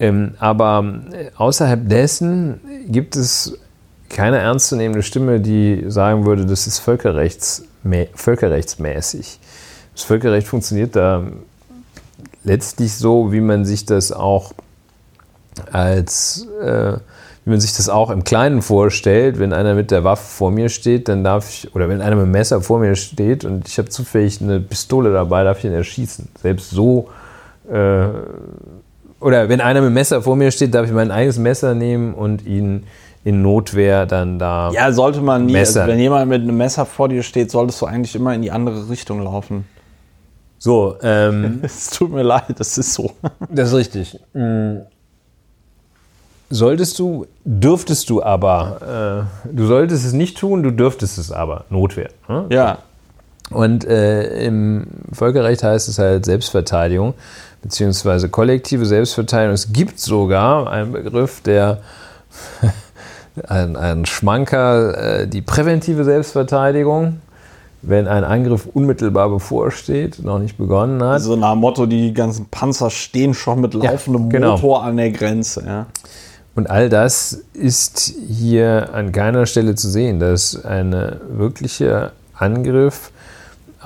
Ähm, aber äh, außerhalb dessen gibt es keine ernstzunehmende Stimme, die sagen würde, das ist völkerrechts, völkerrechtsmäßig. Das Völkerrecht funktioniert da letztlich so, wie man sich das auch als äh, wie man sich das auch im Kleinen vorstellt, wenn einer mit der Waffe vor mir steht, dann darf ich, oder wenn einer mit dem Messer vor mir steht und ich habe zufällig eine Pistole dabei, darf ich ihn erschießen. Selbst so, äh, oder wenn einer mit dem Messer vor mir steht, darf ich mein eigenes Messer nehmen und ihn in Notwehr dann da. Ja, sollte man nie. Also wenn jemand mit einem Messer vor dir steht, solltest du eigentlich immer in die andere Richtung laufen. So, ähm, es tut mir leid, das ist so. Das ist richtig. Mhm. Solltest du, dürftest du aber, äh, du solltest es nicht tun, du dürftest es aber, Notwehr. Ne? Ja. Und äh, im Völkerrecht heißt es halt Selbstverteidigung, beziehungsweise kollektive Selbstverteidigung. Es gibt sogar einen Begriff, der ein, ein Schmankerl, äh, die präventive Selbstverteidigung, wenn ein Angriff unmittelbar bevorsteht, noch nicht begonnen hat. So nach Motto, die ganzen Panzer stehen schon mit laufendem ja, genau. Motor an der Grenze. Ja. Und all das ist hier an keiner Stelle zu sehen, dass ein wirklicher Angriff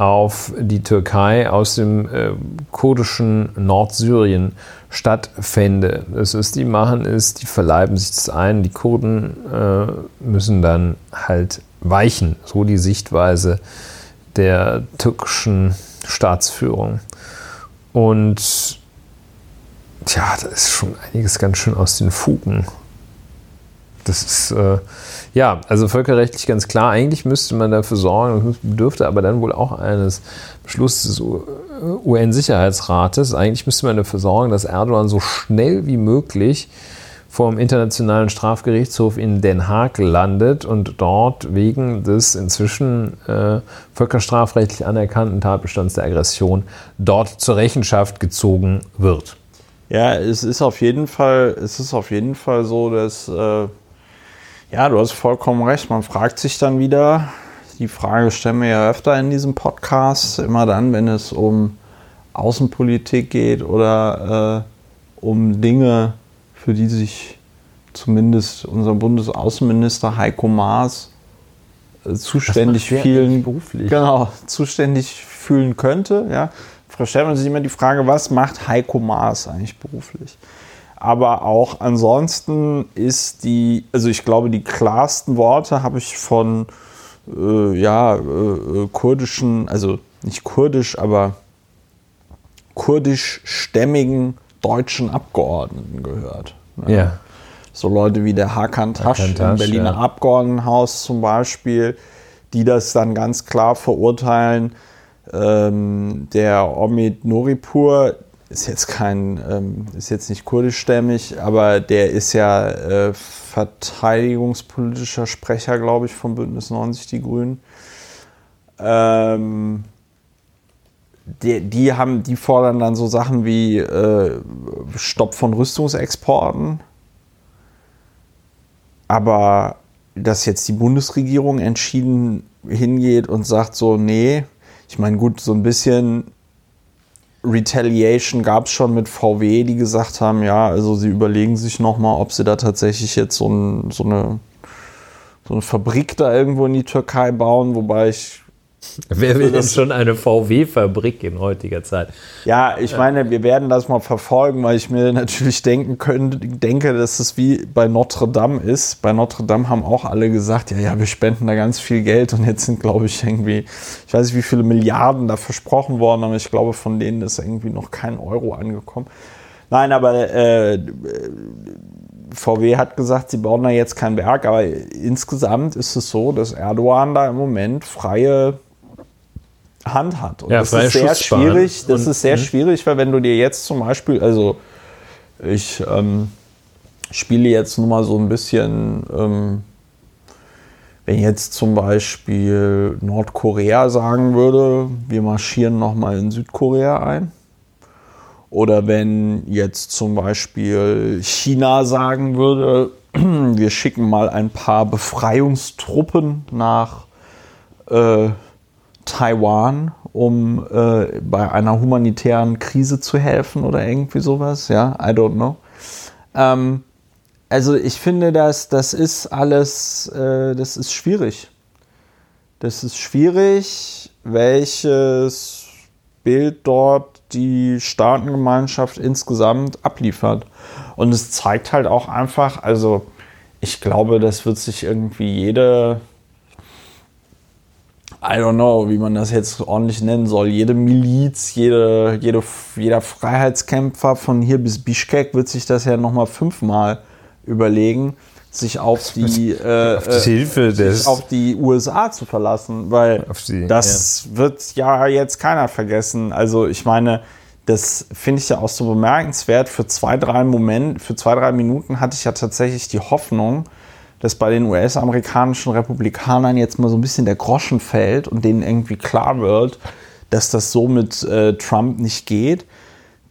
auf die Türkei aus dem äh, kurdischen Nordsyrien stattfände. Das, was die machen, ist, die verleiben sich das ein, die Kurden äh, müssen dann halt weichen. So die Sichtweise der türkischen Staatsführung. Und tja, da ist schon einiges ganz schön aus den Fugen. Das ist, äh, ja, also völkerrechtlich ganz klar. Eigentlich müsste man dafür sorgen, dürfte aber dann wohl auch eines Beschlusses des UN-Sicherheitsrates, eigentlich müsste man dafür sorgen, dass Erdogan so schnell wie möglich vor dem Internationalen Strafgerichtshof in Den Haag landet und dort wegen des inzwischen äh, völkerstrafrechtlich anerkannten Tatbestands der Aggression dort zur Rechenschaft gezogen wird. Ja, es ist auf jeden Fall, es ist auf jeden Fall so, dass äh, ja, du hast vollkommen recht. Man fragt sich dann wieder, die Frage stellen wir ja öfter in diesem Podcast, immer dann, wenn es um Außenpolitik geht oder äh, um Dinge, für die sich zumindest unser Bundesaußenminister Heiko Maas äh, zuständig fühlen, beruflich. genau, zuständig fühlen könnte. Ja, stellt man sich immer die Frage, was macht Heiko Maas eigentlich beruflich? Aber auch ansonsten ist die, also ich glaube, die klarsten Worte habe ich von äh, ja, äh, kurdischen, also nicht kurdisch, aber kurdischstämmigen deutschen Abgeordneten gehört. Ne? Ja. So Leute wie der Hakan Tasch, Hakan Tasch im Berliner ja. Abgeordnetenhaus zum Beispiel, die das dann ganz klar verurteilen. Ähm, der Omid Noripur ist jetzt kein, ähm, ist jetzt nicht kurdischstämmig, aber der ist ja äh, verteidigungspolitischer Sprecher, glaube ich, vom Bündnis 90 Die Grünen. Ähm, die, die, haben, die fordern dann so Sachen wie äh, Stopp von Rüstungsexporten. Aber dass jetzt die Bundesregierung entschieden hingeht und sagt so, nee, ich meine, gut, so ein bisschen Retaliation gab es schon mit VW, die gesagt haben, ja, also sie überlegen sich nochmal, ob sie da tatsächlich jetzt so, ein, so, eine, so eine Fabrik da irgendwo in die Türkei bauen, wobei ich Wer will denn schon eine VW-Fabrik in heutiger Zeit? Ja, ich meine, wir werden das mal verfolgen, weil ich mir natürlich denken könnte, denke, dass es wie bei Notre Dame ist. Bei Notre Dame haben auch alle gesagt, ja, ja, wir spenden da ganz viel Geld und jetzt sind, glaube ich, irgendwie, ich weiß nicht, wie viele Milliarden da versprochen worden, aber ich glaube, von denen ist irgendwie noch kein Euro angekommen. Nein, aber äh, VW hat gesagt, sie bauen da jetzt kein Werk, aber insgesamt ist es so, dass Erdogan da im Moment freie Hand hat. Und ja, das ist sehr schwierig. Das ist sehr mhm. schwierig, weil wenn du dir jetzt zum Beispiel, also ich ähm, spiele jetzt nur mal so ein bisschen, ähm, wenn jetzt zum Beispiel Nordkorea sagen würde, wir marschieren nochmal in Südkorea ein. Oder wenn jetzt zum Beispiel China sagen würde, wir schicken mal ein paar Befreiungstruppen nach äh, Taiwan, um äh, bei einer humanitären Krise zu helfen oder irgendwie sowas. Ja, I don't know. Ähm, also ich finde, dass das ist alles, äh, das ist schwierig. Das ist schwierig, welches Bild dort die Staatengemeinschaft insgesamt abliefert. Und es zeigt halt auch einfach, also ich glaube, das wird sich irgendwie jede, I don't know, wie man das jetzt ordentlich nennen soll, jede Miliz, jede, jede, jeder Freiheitskämpfer von hier bis Bischkek wird sich das ja nochmal fünfmal überlegen, sich auf die, äh, Auf die Hilfe sich des- auf die USA zu verlassen, weil die- das wird ja jetzt keiner vergessen. Also ich meine, das finde ich ja auch so bemerkenswert. Für zwei, drei Momente, für zwei, drei Minuten hatte ich ja tatsächlich die Hoffnung, dass bei den US-amerikanischen Republikanern jetzt mal so ein bisschen der Groschen fällt und denen irgendwie klar wird, dass das so mit äh, Trump nicht geht.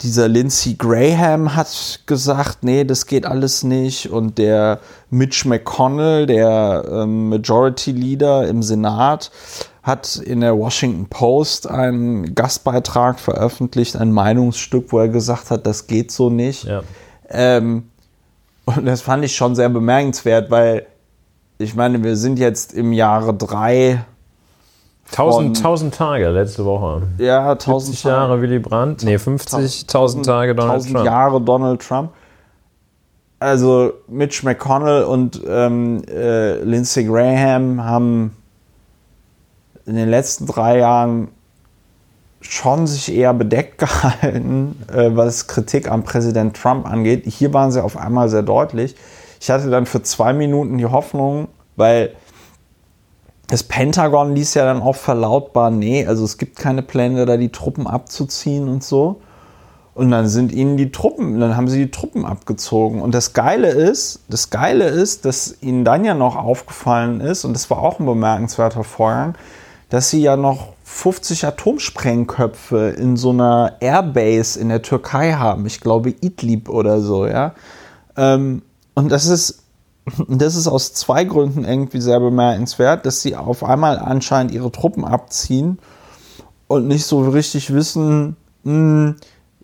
Dieser Lindsey Graham hat gesagt, nee, das geht alles nicht. Und der Mitch McConnell, der ähm, Majority Leader im Senat, hat in der Washington Post einen Gastbeitrag veröffentlicht, ein Meinungsstück, wo er gesagt hat, das geht so nicht. Ja. Ähm, und das fand ich schon sehr bemerkenswert, weil ich meine, wir sind jetzt im Jahre drei, 1000, Von- 1000 Tage letzte Woche. ja, 50 1000 Jahre Willy Brandt. Nee, 50, 1000 Tage Donald 1000 Trump. Jahre Donald Trump. Also Mitch McConnell und ähm, äh, Lindsey Graham haben in den letzten drei Jahren schon sich eher bedeckt gehalten, äh, was Kritik am Präsident Trump angeht. Hier waren sie auf einmal sehr deutlich. Ich hatte dann für zwei Minuten die Hoffnung, weil das Pentagon ließ ja dann auch verlautbaren, nee, also es gibt keine Pläne, da die Truppen abzuziehen und so. Und dann sind ihnen die Truppen, dann haben sie die Truppen abgezogen. Und das Geile ist, das Geile ist, dass ihnen dann ja noch aufgefallen ist, und das war auch ein bemerkenswerter Vorgang, dass sie ja noch 50 Atomsprengköpfe in so einer Airbase in der Türkei haben. Ich glaube Idlib oder so, ja. Ähm, und das ist, das ist aus zwei Gründen irgendwie sehr bemerkenswert, dass sie auf einmal anscheinend ihre Truppen abziehen und nicht so richtig wissen, hm,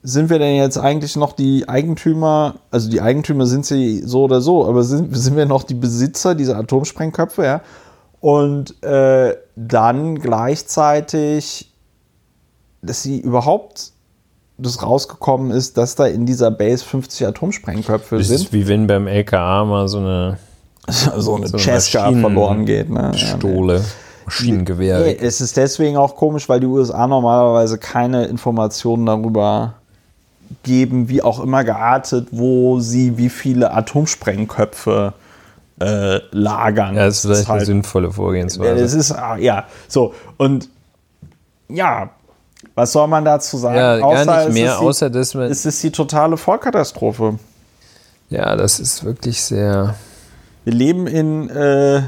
sind wir denn jetzt eigentlich noch die Eigentümer, also die Eigentümer sind sie so oder so, aber sind, sind wir noch die Besitzer dieser Atomsprengköpfe, ja? Und äh, dann gleichzeitig, dass sie überhaupt das rausgekommen ist, dass da in dieser Base 50 Atomsprengköpfe Das sind. ist wie wenn beim LKA mal so eine so eine so Maschinen- verloren geht. Ne? Pistole, Maschinengewehr. Nee, es ist deswegen auch komisch, weil die USA normalerweise keine Informationen darüber geben, wie auch immer geartet, wo sie wie viele Atomsprengköpfe äh, lagern. Ja, das ist vielleicht eine halt- sinnvolle ja, Vorgehensweise. das ist, ah, ja, so. Und ja, was soll man dazu sagen? Ja, gar Außer nicht es mehr, ist die, außer dass man. Es ist die totale Vollkatastrophe. Ja, das ist wirklich sehr. Wir leben in äh,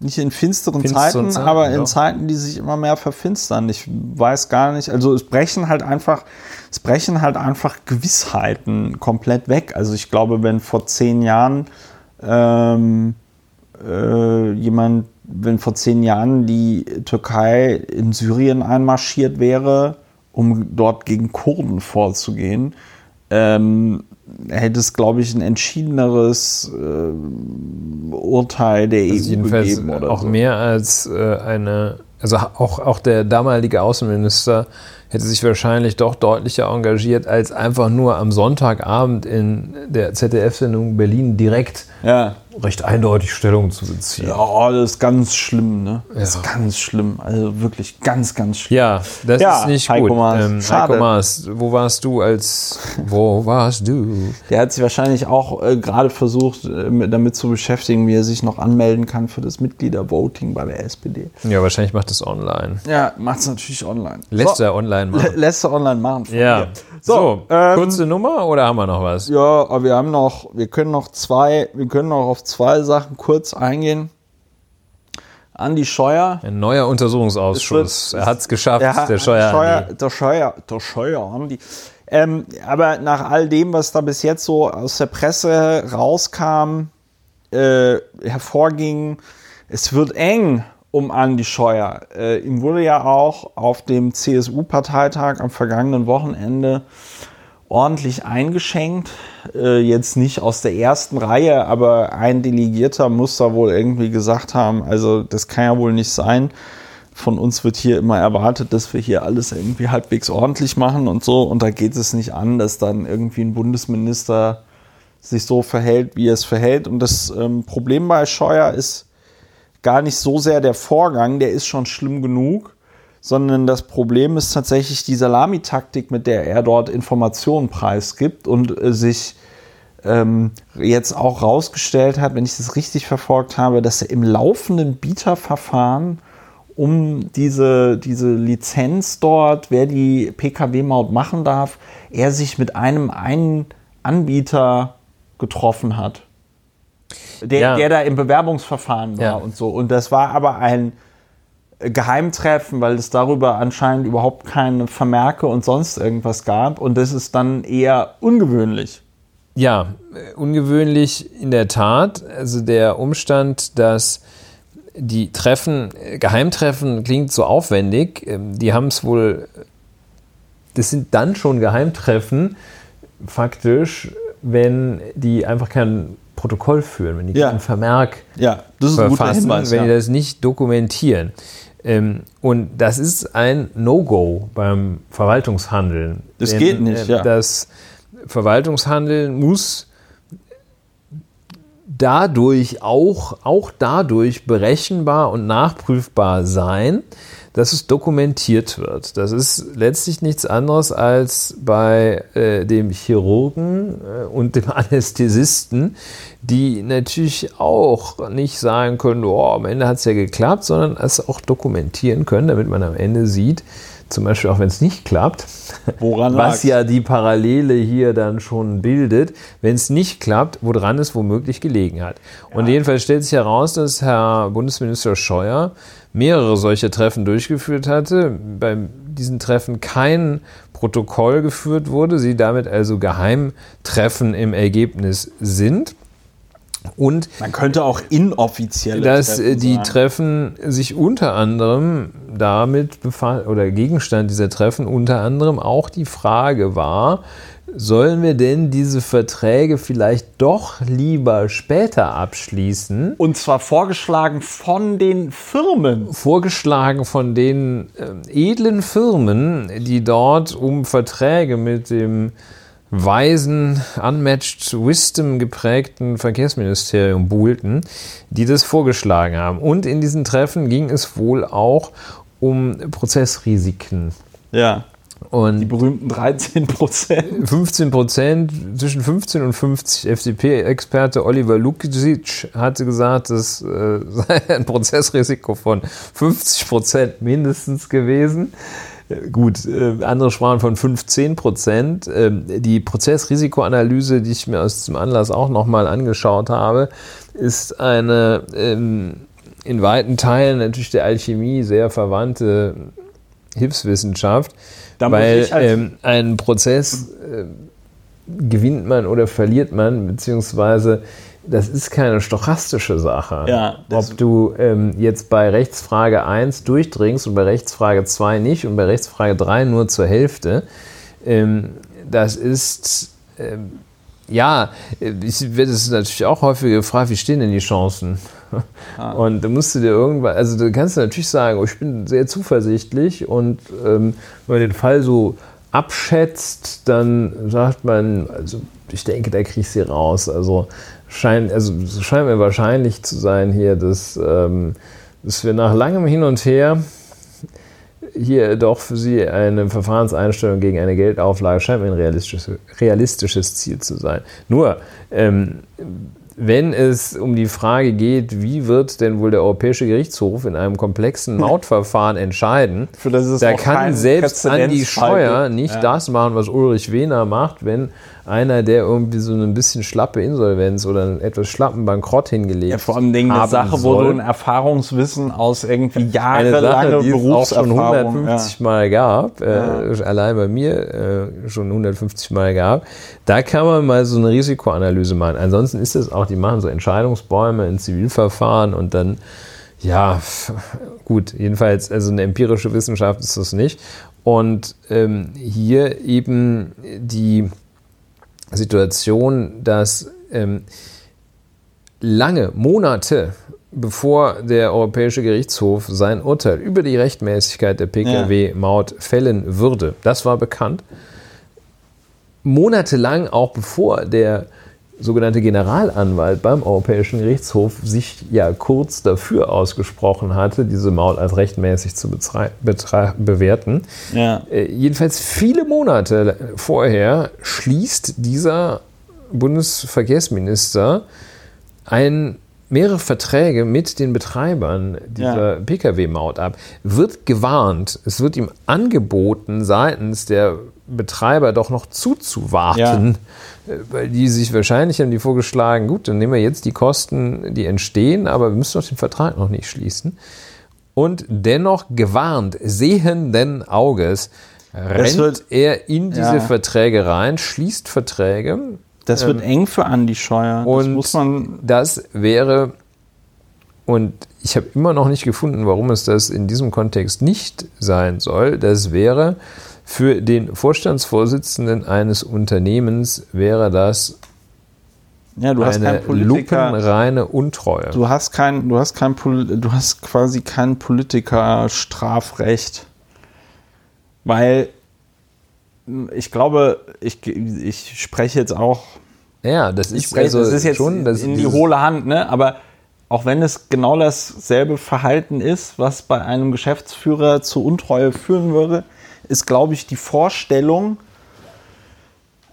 nicht in finsteren, Finsteren Zeiten, Zeiten, aber in doch. Zeiten, die sich immer mehr verfinstern. Ich weiß gar nicht, also es brechen halt einfach, es brechen halt einfach Gewissheiten komplett weg. Also ich glaube, wenn vor zehn Jahren ähm, äh, jemand, wenn vor zehn Jahren die Türkei in Syrien einmarschiert wäre, um dort gegen Kurden vorzugehen, ähm, hätte es, glaube ich, ein entschiedeneres äh, Urteil der EU Also jedenfalls gegeben oder auch so. mehr als äh, eine, also auch, auch der damalige Außenminister hätte sich wahrscheinlich doch deutlicher engagiert, als einfach nur am Sonntagabend in der ZDF-Sendung Berlin direkt Ja. Recht eindeutig Stellung zu beziehen. ja, das ist ganz schlimm, ne? Das Ja. ist ganz schlimm. Also wirklich ganz, ganz schlimm. Ja, das Ja, ist nicht Heiko gut. Maas. Ähm, Schade. Heiko Maas, wo warst du als, wo warst du? Der hat sich wahrscheinlich auch äh, gerade versucht, äh, mit- damit zu beschäftigen, wie er sich noch anmelden kann für das Mitgliedervoting bei der SPD. Ja, wahrscheinlich macht das online. Ja, macht es natürlich online. Lässt so, er online machen. lässt er online machen. von Ja. mir. So, So, ähm, kurze Nummer oder haben wir noch was? Ja, aber wir haben noch, wir können noch zwei, wir können noch auf zwei Sachen kurz eingehen. Andi Scheuer. Ein neuer Untersuchungsausschuss. Wird- er hat es geschafft, Ja, der Scheuer. Scheuer, der Scheuer, der Scheuer, Andi. Ähm, aber nach all dem, was da bis jetzt so aus der Presse rauskam, äh, hervorging, es wird eng um Andi Scheuer. Äh, ihm wurde ja auch auf dem CSU-Parteitag am vergangenen Wochenende ordentlich eingeschenkt. Äh, jetzt nicht aus der ersten Reihe, aber ein Delegierter muss da wohl irgendwie gesagt haben, also das kann ja wohl nicht sein. Von uns wird hier immer erwartet, dass wir hier alles irgendwie halbwegs ordentlich machen und so. Und da geht es nicht an, dass dann irgendwie ein Bundesminister sich so verhält, wie er es verhält. Und das ähm, Problem bei Scheuer ist gar nicht so sehr der Vorgang, der ist schon schlimm genug, sondern das Problem ist tatsächlich die Salamitaktik, mit der er dort Informationen preisgibt und äh, sich ähm, jetzt auch rausgestellt hat, wenn ich das richtig verfolgt habe, dass er im laufenden Bieterverfahren um diese, diese Lizenz dort, wer die Pkw-Maut machen darf, er sich mit einem einen Anbieter getroffen hat. Der, ja. der da im Bewerbungsverfahren war ja. und so. Und das war aber ein Geheimtreffen, weil es darüber anscheinend überhaupt keine Vermerke und sonst irgendwas gab. Und das ist dann eher ungewöhnlich. Ja, ungewöhnlich in der Tat. Also der Umstand, dass die Treffen, Geheimtreffen klingt so aufwendig. Ähm, die haben es wohl, das sind dann schon Geheimtreffen, faktisch, wenn die einfach kein Protokoll führen, wenn die ja. keinen Vermerk ja, das ist verfassen, Hinweis, wenn ja. die das nicht dokumentieren. Ähm, und das ist ein No-Go beim Verwaltungshandeln. Das Denn, geht nicht, äh, ja. Das Verwaltungshandeln muss dadurch auch, auch dadurch berechenbar und nachprüfbar sein, dass es dokumentiert wird. Das ist letztlich nichts anderes als bei äh, dem Chirurgen äh, und dem Anästhesisten, die natürlich auch nicht sagen können, oh, am Ende hat es ja geklappt, sondern es auch dokumentieren können, damit man am Ende sieht, zum Beispiel auch wenn es nicht klappt, woran was ja die Parallele hier dann schon bildet, wenn es nicht klappt, woran es womöglich gelegen hat. Ja. Und jedenfalls stellt sich heraus, dass Herr Bundesminister Scheuer mehrere solche Treffen durchgeführt hatte, bei diesen Treffen kein Protokoll geführt wurde, sie damit also Geheimtreffen im Ergebnis sind. Und man könnte auch inoffizielle dass Treffen die sagen. Treffen sich unter anderem damit befasst oder Gegenstand dieser Treffen unter anderem auch die Frage war, sollen wir denn diese Verträge vielleicht doch lieber später abschließen? Und zwar vorgeschlagen von den Firmen. Vorgeschlagen von den äh, edlen Firmen, die dort um Verträge mit dem weisen, unmatched Wisdom geprägten Verkehrsministerium buhlten, die das vorgeschlagen haben. Und in diesen Treffen ging es wohl auch um Prozessrisiken. Ja. Und die berühmten 13 Prozent. 15 Prozent, zwischen 15 und 50. FDP-Experte Oliver Lukic hatte gesagt, es äh, sei ein Prozessrisiko von 50 Prozent mindestens gewesen. Gut, äh, andere sprachen von 15 Prozent. Ähm, die Prozessrisikoanalyse, die ich mir aus dem Anlass auch nochmal angeschaut habe, ist eine ähm, in weiten Teilen natürlich der Alchemie sehr verwandte Hilfswissenschaft, da weil halt ähm, einen Prozess äh, gewinnt man oder verliert man, beziehungsweise das ist keine stochastische Sache. Ja, Ob du ähm, jetzt bei Rechtsfrage 1 durchdringst und bei Rechtsfrage 2 nicht und bei Rechtsfrage 3 nur zur Hälfte, ähm, das ist, ähm, ja, ich werde es natürlich auch häufig gefragt, wie stehen denn die Chancen? Ah. Und da musst du dir irgendwann, also du kannst natürlich sagen, oh, ich bin sehr zuversichtlich und ähm, wenn man den Fall so abschätzt, dann sagt man, also ich denke, da kriegst du raus. Also scheint, also scheint mir wahrscheinlich zu sein hier, dass, ähm, dass wir nach langem Hin und Her hier doch für Sie eine Verfahrenseinstellung gegen eine Geldauflage scheint mir ein realistisches, realistisches Ziel zu sein. Nur, ähm, wenn es um die Frage geht, wie wird denn wohl der Europäische Gerichtshof in einem komplexen Mautverfahren entscheiden, da kann selbst Andi Scheuer nicht ja. das machen, was Ulrich Wehner macht, wenn einer, der irgendwie so eine bisschen schlappe Insolvenz oder einen etwas schlappen Bankrott hingelegt hat. Ja, vor allem eine Sache, soll. wo du ein Erfahrungswissen aus irgendwie jahrelange Berufserfahrung schon 150 ja. Mal gab, äh, ja. allein bei mir äh, schon 150 Mal gab, da kann man mal so eine Risikoanalyse machen. Ansonsten ist es auch, die machen so Entscheidungsbäume in Zivilverfahren und dann Ja, gut, jedenfalls, also eine empirische Wissenschaft ist das nicht. Und ähm, hier eben die Situation, dass ähm, lange, Monate bevor der Europäische Gerichtshof sein Urteil über die Rechtmäßigkeit der Pkw-Maut fällen würde, das war bekannt. Monatelang, auch bevor der sogenannte Generalanwalt beim Europäischen Gerichtshof sich ja kurz dafür ausgesprochen hatte, diese Maut als rechtmäßig zu bewerten. Ja. Äh, jedenfalls viele Monate vorher schließt dieser Bundesverkehrsminister ein mehrere Verträge mit den Betreibern dieser ja. Pkw-Maut ab, wird gewarnt, es wird ihm angeboten seitens der Betreiber doch noch zuzuwarten, ja. Äh, weil die sich wahrscheinlich haben die vorgeschlagen, gut, dann nehmen wir jetzt die Kosten, die entstehen, aber wir müssen doch den Vertrag noch nicht schließen. Und dennoch gewarnt, sehenden Auges, rennt er in diese ja. Verträge rein, schließt Verträge. Das wird ähm, eng für Andi Scheuer. Das und muss man das wäre, und ich habe immer noch nicht gefunden, warum es das in diesem Kontext nicht sein soll, das wäre, für den Vorstandsvorsitzenden eines Unternehmens wäre das ja, du hast eine lupenreine Untreue. Du hast kein, du hast kein, du hast quasi kein Politikerstrafrecht, weil ich glaube, ich, ich spreche jetzt auch. Ja, das ist, spreche, also das ist jetzt schon das in die hohle Hand, ne? Aber auch wenn es genau dasselbe Verhalten ist, was bei einem Geschäftsführer zu Untreue führen würde, ist, glaube ich, die Vorstellung,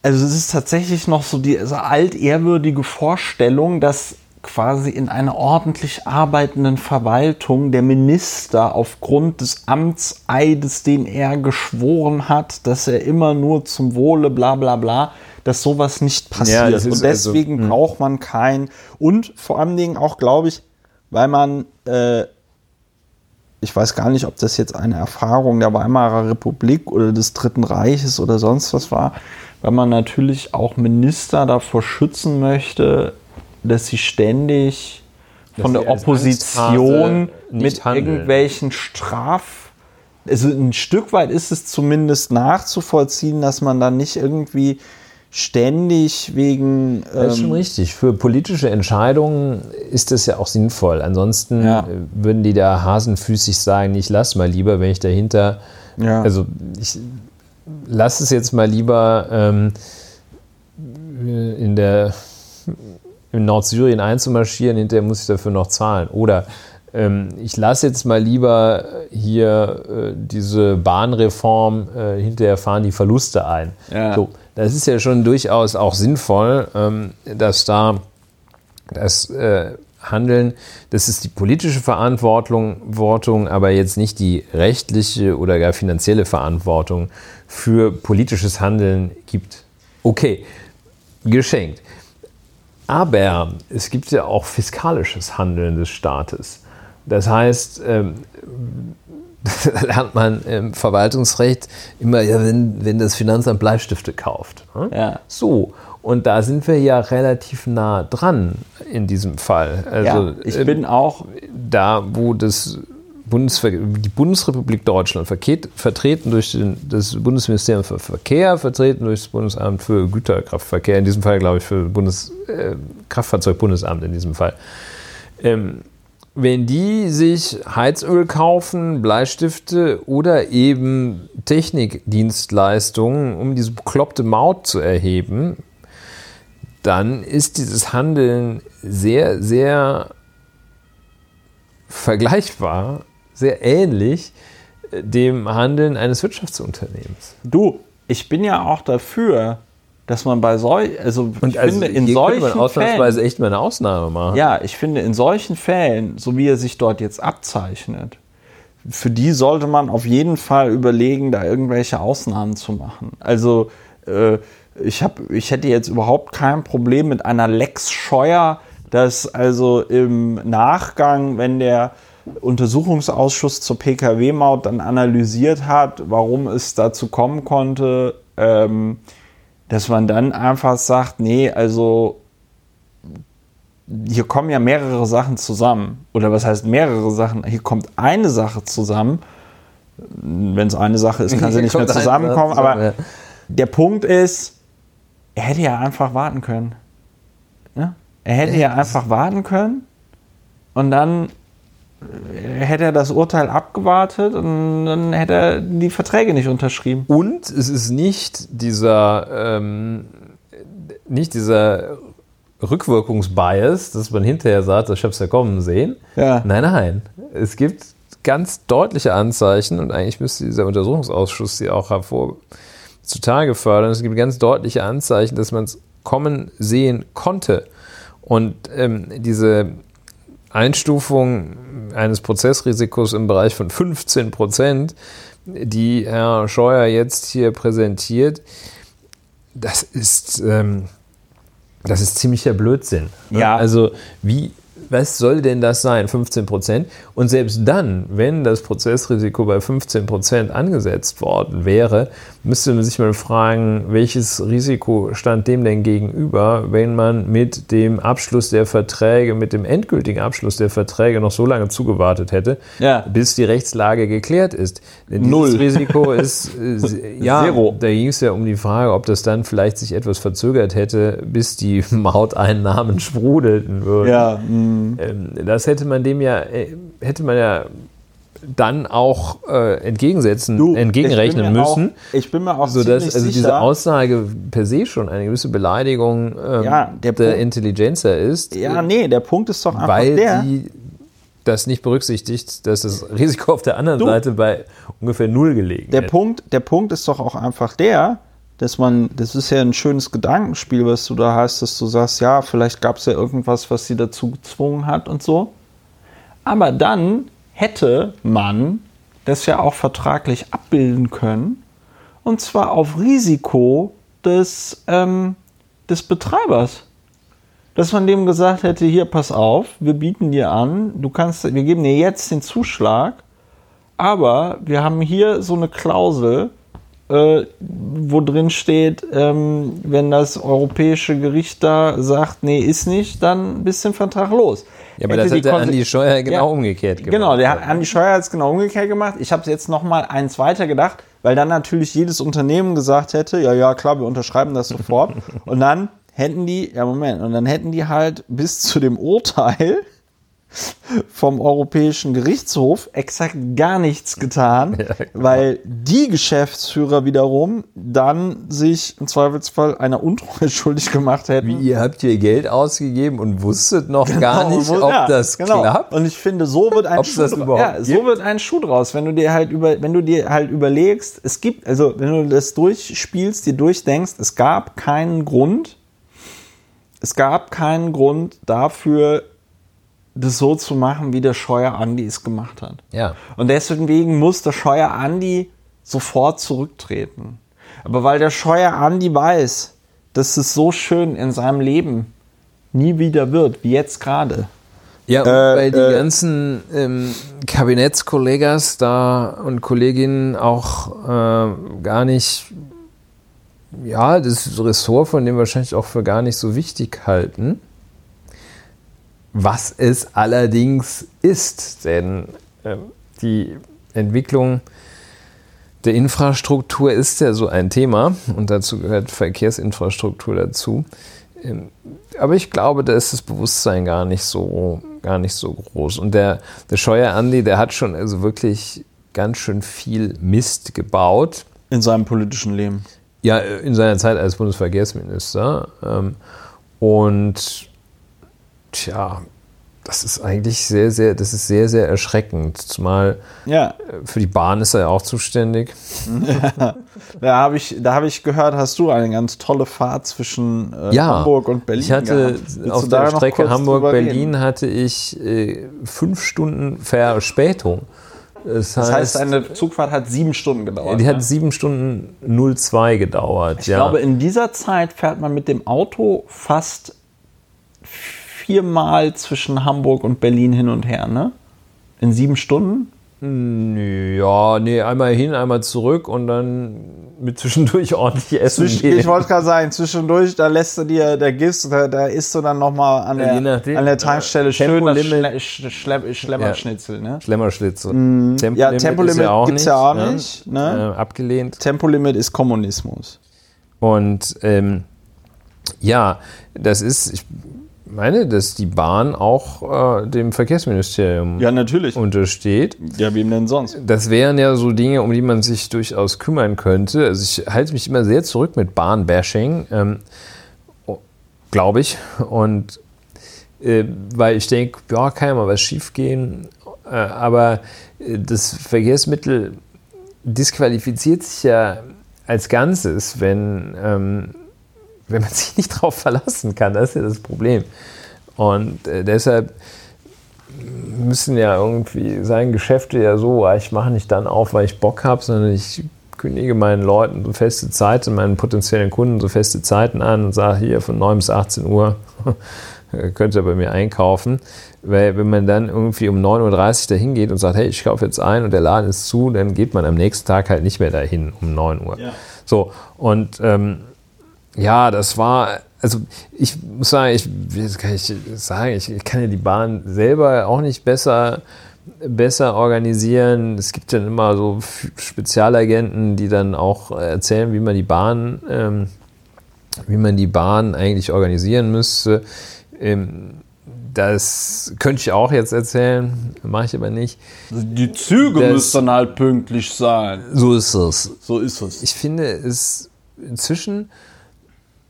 also es ist tatsächlich noch so die also altehrwürdige Vorstellung, dass quasi in einer ordentlich arbeitenden Verwaltung der Minister aufgrund des Amtseides, den er geschworen hat, dass er immer nur zum Wohle bla bla bla, dass sowas nicht passiert. Ja, und also, deswegen also, braucht man kein und vor allen Dingen auch, glaube ich, weil man äh, ich weiß gar nicht, ob das jetzt eine Erfahrung der Weimarer Republik oder des Dritten Reiches oder sonst was war, weil man natürlich auch Minister davor schützen möchte, dass sie ständig von der Opposition mit handeln. irgendwelchen Straf also ein Stück weit ist es zumindest nachzuvollziehen, dass man dann nicht irgendwie ständig wegen. Ähm das ist schon ähm, richtig. Für politische Entscheidungen ist das ja auch sinnvoll. Ansonsten ja. Würden die da hasenfüßig sagen, ich lass mal lieber, wenn ich dahinter. Ja. Also ich lasse es jetzt mal lieber ähm, in der in Nordsyrien einzumarschieren, hinterher muss ich dafür noch zahlen. Oder ähm, ich lasse jetzt mal lieber hier äh, diese Bahnreform, äh, hinterher fahren die Verluste ein. Ja. So, das ist ja schon durchaus auch sinnvoll, ähm, dass da das äh, Handeln, das ist die politische Verantwortung, aber jetzt nicht die rechtliche oder gar finanzielle Verantwortung für politisches Handeln gibt. Okay, geschenkt. Aber es gibt ja auch fiskalisches Handeln des Staates. Das heißt, ähm, lernt man im Verwaltungsrecht immer, ja, wenn, wenn das Finanzamt Bleistifte kauft. Ne? Ja. So. Und da sind wir ja relativ nah dran in diesem Fall. Also, ja, ich bin auch da, wo das Bundesver die Bundesrepublik Deutschland vertreten durch den, das Bundesministerium für Verkehr, vertreten durch das Bundesamt für Güterkraftverkehr, in diesem Fall glaube ich für Bundes, äh, Kraftfahrzeugbundesamt in diesem Fall. Ähm, wenn die sich Heizöl kaufen, Bleistifte oder eben Technikdienstleistungen, um diese bekloppte Maut zu erheben, dann ist dieses Handeln sehr, sehr vergleichbar, sehr ähnlich dem Handeln eines Wirtschaftsunternehmens. Du, ich bin ja auch dafür, dass man bei solchen, also und ich also finde, in solchen man ausnahmsweise echt mal eine Ausnahme machen. Ja, ich finde, in solchen Fällen, so wie er sich dort jetzt abzeichnet, für die sollte man auf jeden Fall überlegen, da irgendwelche Ausnahmen zu machen. Also äh, ich, hab, ich hätte jetzt überhaupt kein Problem mit einer Lex Scheuer, dass also im Nachgang, wenn der Untersuchungsausschuss zur Pkw-Maut dann analysiert hat, warum es dazu kommen konnte, ähm, dass man dann einfach sagt, nee, also hier kommen ja mehrere Sachen zusammen. Oder was heißt mehrere Sachen? Hier kommt eine Sache zusammen. Wenn es eine Sache ist, kann sie Hier nicht mehr zusammenkommen. Aber der Punkt ist, er hätte ja einfach warten können. Ne? Er hätte ja einfach warten können und dann hätte er das Urteil abgewartet und dann hätte er die Verträge nicht unterschrieben. Und es ist nicht dieser, ähm, nicht dieser Rückwirkungsbias, dass man hinterher sagt, ich habe es ja kommen sehen. Ja. Nein, nein. Es gibt ganz deutliche Anzeichen und eigentlich müsste dieser Untersuchungsausschuss sie auch hervor zutage fördern. Es gibt ganz deutliche Anzeichen, dass man es kommen sehen konnte. Und ähm, diese Einstufung eines Prozessrisikos im Bereich von 15 Prozent, die Herr Scheuer jetzt hier präsentiert, das ist, ähm, das ist ziemlicher Blödsinn. ne? Ja. Also wie, was soll denn das sein, 15 Prozent? Und selbst dann, wenn das Prozessrisiko bei 15 Prozent angesetzt worden wäre, müsste man sich mal fragen, welches Risiko stand dem denn gegenüber, wenn man mit dem Abschluss der Verträge, mit dem endgültigen Abschluss der Verträge noch so lange zugewartet hätte, Ja. bis die Rechtslage geklärt ist. Denn dieses Null. Risiko ist äh, ja, Zero. da ging es ja um die Frage, ob das dann vielleicht sich etwas verzögert hätte, bis die Mauteinnahmen sprudelten würden. Ja, mh. Ähm, das hätte man dem ja, äh, hätte man ja dann auch äh, entgegensetzen, Du, entgegenrechnen ich müssen. Auch, ich bin mir auch Sodass ziemlich also diese sicher, Aussage per se schon eine gewisse Beleidigung ähm, Ja, der der, Punkt- ist, ja, nee, der Punkt ist doch einfach weil der. sie das nicht berücksichtigt, dass das Risiko auf der anderen Du- Seite bei ungefähr null gelegen der hätte. Punkt, der Punkt ist doch auch einfach der, dass man, das ist ja ein schönes Gedankenspiel, was du da hast, dass du sagst, ja, vielleicht gab es ja irgendwas, was sie dazu gezwungen hat und so. Aber dann hätte man das ja auch vertraglich abbilden können. Und zwar auf Risiko des, ähm, des Betreibers. Dass man dem gesagt hätte, hier, pass auf, wir bieten dir an, du kannst, wir geben dir jetzt den Zuschlag, aber wir haben hier so eine Klausel, äh, wo drin steht, ähm, wenn das europäische Gericht da sagt, nee, ist nicht, dann bist du den Vertrag los. Ja, aber Hätte das hat der Andi Scheuer genau Ja, umgekehrt gemacht. Genau, der hat, Andi Scheuer hat es genau umgekehrt gemacht. Ich habe jetzt noch mal eins weiter gedacht, weil dann natürlich jedes Unternehmen gesagt hätte, ja, ja, klar, wir unterschreiben das sofort. und dann hätten die, ja, Moment, und dann hätten die halt bis zu dem Urteil vom Europäischen Gerichtshof exakt gar nichts getan, genau. weil die Geschäftsführer wiederum dann sich im Zweifelsfall einer Untreue schuldig gemacht hätten. Wie, ihr habt hier Geld ausgegeben und wusstet noch gar nicht, Genau, ob ja, das genau. klappt? Und ich finde, so wird ein Ob's Schuh das dra- überhaupt ja, so wird ein Schuh draus, wenn du dir halt über, wenn du dir halt überlegst, es gibt, also wenn du das durchspielst, dir durchdenkst, es gab keinen Grund, es gab keinen Grund dafür, das so zu machen, wie der Scheuer Andi es gemacht hat. Ja. Und deswegen muss der Scheuer Andi sofort zurücktreten. Aber weil der Scheuer Andi weiß, dass es so schön in seinem Leben nie wieder wird, wie jetzt gerade. Ja, und Äh, weil die äh, ganzen ähm, Kabinettskollegas da und Kolleginnen auch äh, gar nicht, ja, das Ressort von dem wahrscheinlich auch für gar nicht so wichtig halten. Was es allerdings ist, denn ähm, die Entwicklung der Infrastruktur ist ja so ein Thema und dazu gehört Verkehrsinfrastruktur dazu. Ähm, aber ich glaube, da ist das Bewusstsein gar nicht so, gar nicht so groß. Und der, der Scheuer Andi, der hat schon also wirklich ganz schön viel Mist gebaut. In seinem politischen Leben. Ja, in seiner Zeit als Bundesverkehrsminister. Ähm, und tja, das ist eigentlich sehr, sehr, das ist sehr, sehr erschreckend. Zumal Ja, äh, für die Bahn ist er ja auch zuständig. da habe ich, da habe ich gehört, hast du eine ganz tolle Fahrt zwischen äh, Ja, Hamburg und Berlin. Ich hatte auf der Strecke Hamburg-Berlin hatte ich äh, fünf Stunden Verspätung. Das Das heißt, heißt, eine Zugfahrt hat sieben Stunden gedauert. die ne? hat sieben Stunden 02 gedauert. Ich ja. glaube, in dieser Zeit fährt man mit dem Auto fast viermal zwischen Hamburg und Berlin hin und her, ne? In sieben Stunden? ja, nee, einmal hin, einmal zurück und dann mit zwischendurch ordentlich essen gehen. ich wollte gerade sagen, zwischendurch, da lässt du dir, da gibst da, da isst du dann nochmal an, der- nachdem. an der Tankstelle schön das Tempolimit. Schle Schle Schlemmerschnitzel, ne? Schlemmerschlitze. Ja, Tempolimit gibt's ja auch nicht, ne? Äh, abgelehnt. Tempolimit ist Kommunismus. Und ähm, ja, das ist, ich meine, dass die Bahn auch äh, dem Verkehrsministerium Ja, natürlich. untersteht. Ja, wem denn sonst? Das wären ja so Dinge, um die man sich durchaus kümmern könnte. Also ich halte mich immer sehr zurück mit Bahnbashing, ähm, glaube ich. Und äh, weil ich denke, ja, kann ja mal was schiefgehen. Äh, aber äh, das Verkehrsmittel disqualifiziert sich ja als Ganzes, wenn, ähm, wenn man sich nicht darauf verlassen kann. Das ist ja das Problem. Und äh, deshalb müssen ja irgendwie sein Geschäfte ja so, ah, ich mache nicht dann auf, weil ich Bock habe, sondern ich kündige meinen Leuten so feste Zeiten, meinen potenziellen Kunden so feste Zeiten an und sage hier von 9 bis 18 Uhr könnt ihr bei mir einkaufen. Weil wenn man dann irgendwie um 9.30 Uhr dahin geht und sagt, hey, ich kaufe jetzt ein und der Laden ist zu, dann geht man am nächsten Tag halt nicht mehr dahin um 9 Uhr. Ja. So, und ähm, ja, das war, also ich muss sagen, ich, kann ich sagen, ich, kann ja die Bahn selber auch nicht besser, besser organisieren. Es gibt dann immer so Spezialagenten, die dann auch erzählen, wie man die Bahn, ähm, wie man die Bahn eigentlich organisieren müsste. Ähm, das könnte ich auch jetzt erzählen, mache ich aber nicht. Die Züge Das- müssen halt pünktlich sein. So ist es. So ist es. Ich finde es inzwischen,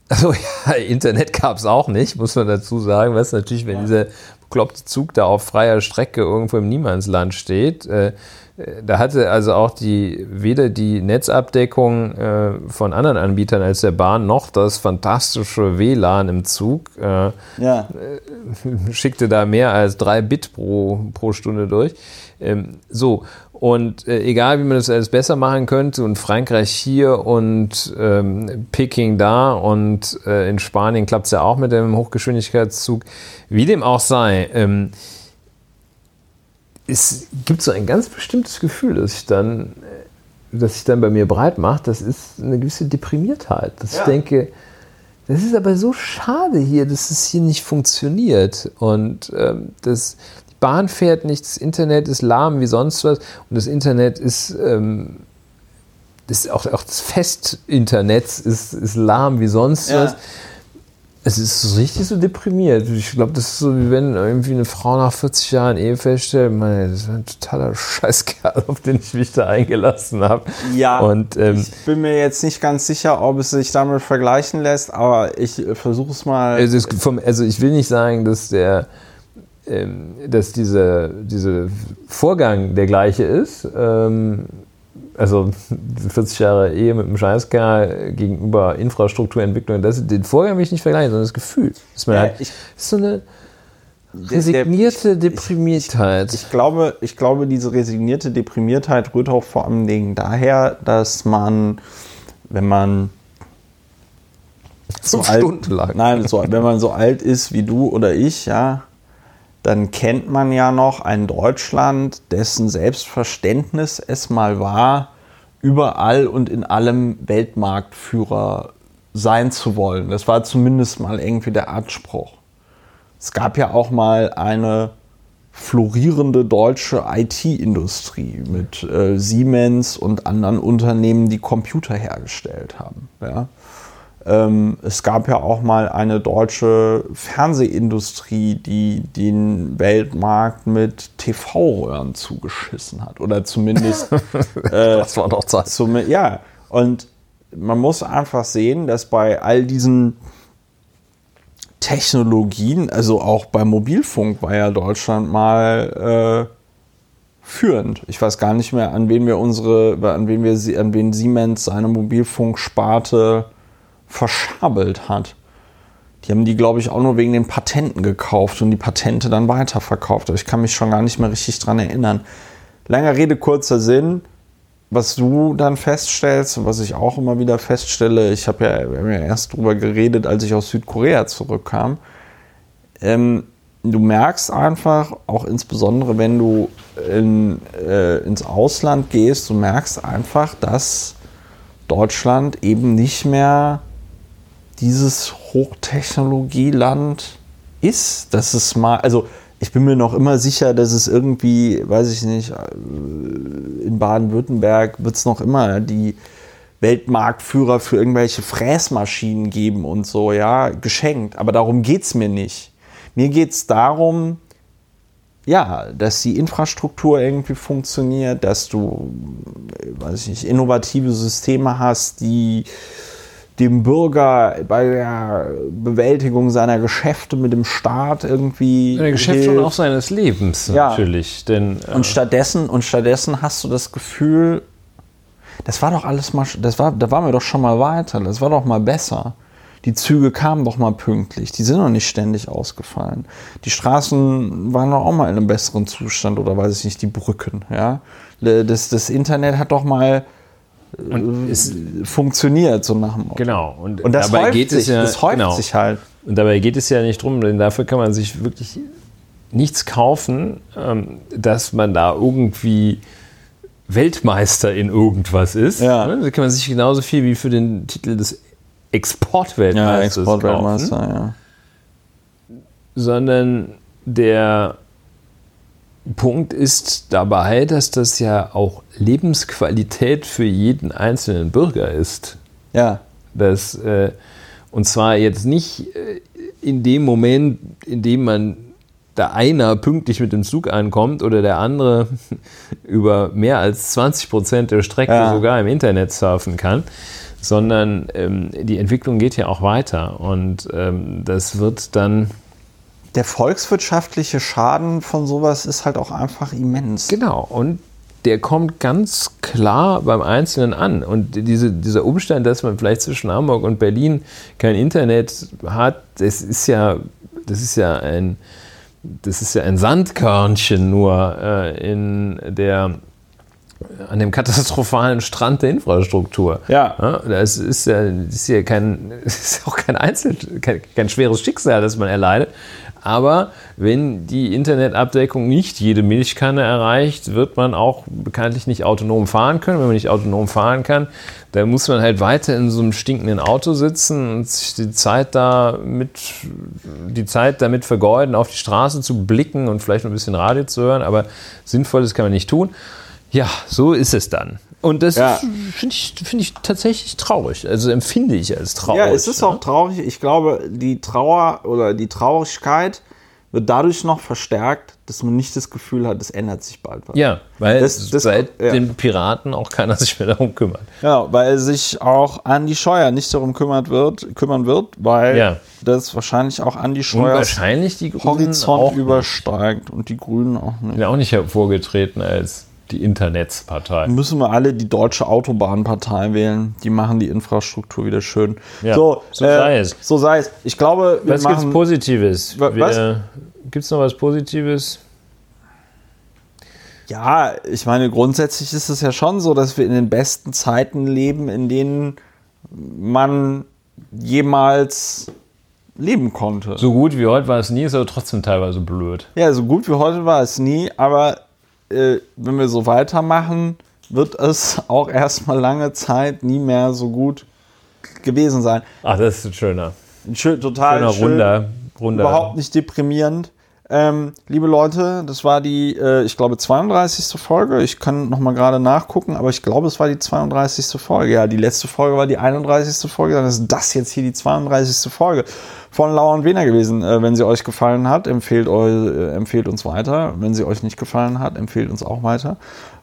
also ja, Internet gab es auch nicht, muss man dazu sagen. Was natürlich, wenn dieser bekloppte Zug da auf freier Strecke irgendwo im Niemandsland steht, äh, äh, da hatte also auch die weder die Netzabdeckung äh, von anderen Anbietern als der Bahn noch das fantastische WLAN im Zug. Äh, ja. schickte da mehr als drei Bit pro, pro Stunde durch. Ähm, so, und äh, egal wie man das alles besser machen könnte, und Frankreich hier und ähm, Peking da und äh, in Spanien klappt es ja auch mit dem Hochgeschwindigkeitszug, wie dem auch sei, ähm, es gibt so ein ganz bestimmtes Gefühl, dass ich dann, äh, dass sich dann bei mir breit macht. Das ist eine gewisse Deprimiertheit. Dass Ja. ich denke, das ist aber so schade hier, dass es hier nicht funktioniert. Und ähm, das, Bahn fährt nicht, das Internet ist lahm wie sonst was. Und das Internet ist, ähm, das auch, auch das Festinternet ist, ist lahm wie sonst Ja. was. Es ist so richtig so deprimiert. Ich glaube, das ist so, wie wenn irgendwie eine Frau nach 40 Jahren Ehe feststellt, meine, das ist ein totaler Scheißkerl, auf den ich mich da eingelassen habe. Ja, Und ähm, ich bin mir jetzt nicht ganz sicher, ob es sich damit vergleichen lässt, aber ich versuche es mal. Also, es, vom, also ich will nicht sagen, dass der dass dieser diese Vorgang der gleiche ist. Ähm, also 40 Jahre Ehe mit einem Scheißkerl gegenüber Infrastrukturentwicklung, das, den Vorgang will ich nicht vergleichen, sondern das Gefühl. Dass man Ja, hat, ich- das ist so eine der- resignierte Deprimiertheit. Ich glaube, ich glaube, diese resignierte Deprimiertheit rührt auch vor allen Dingen daher, dass man, wenn man so Fünf alt, Stunden lang. nein, so, wenn man so alt ist wie du oder ich, ja, dann kennt man ja noch ein Deutschland, dessen Selbstverständnis es mal war, überall und in allem Weltmarktführer sein zu wollen. Das war zumindest mal irgendwie der Anspruch. Es gab ja auch mal eine florierende deutsche IT-Industrie mit äh, Siemens und anderen Unternehmen, die Computer hergestellt haben. Ja. Ähm, es gab ja auch mal eine deutsche Fernsehindustrie, die den Weltmarkt mit TV-Röhren zugeschissen hat. Oder zumindest äh, das war doch Zeit. zum, ja, und man muss einfach sehen, dass bei all diesen Technologien, also auch beim Mobilfunk war ja Deutschland mal äh, führend. Ich weiß gar nicht mehr, an wen wir unsere, an wen wir, sie- an wen Siemens seine Mobilfunksparte verschabelt hat. Die haben die, glaube ich, auch nur wegen den Patenten gekauft und die Patente dann weiterverkauft. Aber ich kann mich schon gar nicht mehr richtig dran erinnern. Langer Rede, kurzer Sinn. Was du dann feststellst und was ich auch immer wieder feststelle, ich habe ja, wir ja erst drüber geredet, als ich aus Südkorea zurückkam. Ähm, du merkst einfach, auch insbesondere wenn du in, äh, ins Ausland gehst, du merkst einfach, dass Deutschland eben nicht mehr dieses Hochtechnologieland ist. Dass es mal, also ich bin mir noch immer sicher, dass es irgendwie, weiß ich nicht, in Baden-Württemberg wird es noch immer die Weltmarktführer für irgendwelche Fräsmaschinen geben und so, ja, geschenkt. Aber darum geht es mir nicht. Mir geht es darum, ja, dass die Infrastruktur irgendwie funktioniert, dass du, weiß ich nicht, innovative Systeme hast, die dem Bürger bei der Bewältigung seiner Geschäfte mit dem Staat irgendwie. Seine Geschäfte und auch seines Lebens Ja. natürlich. Denn, äh, Und stattdessen, und stattdessen hast du das Gefühl, das war doch alles mal, das war, da waren wir doch schon mal weiter, das war doch mal besser. Die Züge kamen doch mal pünktlich, die sind doch nicht ständig ausgefallen. Die Straßen waren doch auch mal in einem besseren Zustand oder weiß ich nicht, die Brücken, ja. Das, das Internet hat doch mal und ist, funktioniert, so nach dem Motto. genau. Und, Und das dabei häuft geht sich, es ja, das häuft genau. sich halt. Und dabei geht es ja nicht drum, denn dafür kann man sich wirklich nichts kaufen, ähm, dass man da irgendwie Weltmeister in irgendwas ist. Ja. Ne? Da kann man sich genauso viel wie für den Titel des Exportweltmeisters kaufen. Exportweltmeister, ja. sondern der Punkt ist dabei, dass das ja auch Lebensqualität für jeden einzelnen Bürger ist. Ja, Das, äh, und zwar jetzt nicht äh, in dem Moment, in dem man der einer pünktlich mit dem Zug ankommt oder der andere über mehr als 20 Prozent der Strecke Ja. sogar im Internet surfen kann, sondern ähm, die Entwicklung geht ja auch weiter und ähm, das wird dann der volkswirtschaftliche Schaden von sowas ist halt auch einfach immens. Genau, und der kommt ganz klar beim Einzelnen an. Und diese, dieser Umstand, dass man vielleicht zwischen Hamburg und Berlin kein Internet hat, das ist ja, das ist ja ein, das ist ja ein Sandkörnchen nur äh, in der an dem katastrophalen Strand der Infrastruktur. Ja. das ist ja, das ist ja kein, das ist auch kein Einzel, kein, kein schweres Schicksal, das man erleidet. Aber wenn die Internetabdeckung nicht jede Milchkanne erreicht, wird man auch bekanntlich nicht autonom fahren können. Wenn man nicht autonom fahren kann, dann muss man halt weiter in so einem stinkenden Auto sitzen und sich die Zeit da mit, die Zeit damit vergeuden, auf die Straße zu blicken und vielleicht noch ein bisschen Radio zu hören. Aber Sinnvolles kann man nicht tun. Ja, so ist es dann. Und das Ja. finde ich, find ich tatsächlich traurig. Also empfinde ich als traurig. Ja, es ist ne? auch traurig. Ich glaube, die Trauer oder die Traurigkeit wird dadurch noch verstärkt, dass man nicht das Gefühl hat, es ändert sich bald was. Ja, weil Das- das- seit ja. den Piraten auch keiner sich mehr darum kümmert. Ja, weil sich auch Andi Scheuer nicht darum kümmert wird, kümmern wird, weil Ja. das wahrscheinlich auch Andi Und Scheuers wahrscheinlich die Grünen Horizont übersteigt und die Grünen auch nicht. sind auch nicht hervorgetreten als die Internetspartei. Müssen wir alle die deutsche Autobahnpartei wählen. Die machen die Infrastruktur wieder schön. Ja, so, so sei es. So sei es. Ich glaube, wir Was gibt's machen, Positives? Wa- was? Wir- Gibt's noch was Positives? Ja, ich meine, grundsätzlich ist es ja schon so, dass wir in den besten Zeiten leben, in denen man jemals leben konnte. So gut wie heute war es nie, ist aber trotzdem teilweise blöd. Ja, so gut wie heute war es nie, aber äh, wenn wir so weitermachen, wird es auch erstmal lange Zeit nie mehr so gut gewesen sein. Ach, das ist ein schöner, Schön, total schöner schön, runder, runder. überhaupt nicht deprimierend. Ähm, liebe Leute, das war die, äh, ich glaube, 32. Folge. Ich kann noch mal gerade nachgucken, aber ich glaube, es war die 32. Folge. Ja, die letzte Folge war die 31. Folge. Dann ist das jetzt hier die 32. Folge von Lauer und Wiener gewesen. Äh, wenn sie euch gefallen hat, empfehlt, eu, äh, empfehlt uns weiter. Wenn sie euch nicht gefallen hat, empfehlt uns auch weiter.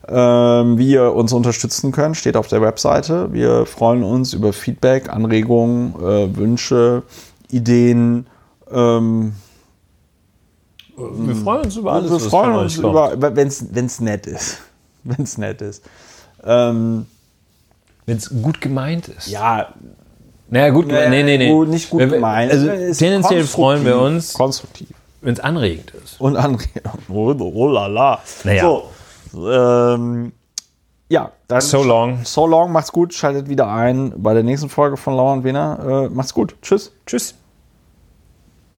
Ähm, wie ihr uns unterstützen könnt, steht auf der Webseite. Wir freuen uns über Feedback, Anregungen, äh, Wünsche, Ideen. Ähm, wir freuen uns über alles, wir freuen uns über, wenn es nett ist. Wenn es nett ist. Ähm, Wenn es gut gemeint ist. ja, Naja, gut, äh, nee, nee, nee. gut, nicht gut gemeint. Also tendenziell freuen wir uns, Konstruktiv. wenn es anregend ist. Und Anregungen. Oh, oh la la. Naja. So, ähm, ja, dann So long. So long, macht's gut, schaltet wieder ein bei der nächsten Folge von Lauer und Wiener. Äh, macht's gut. Tschüss. Tschüss.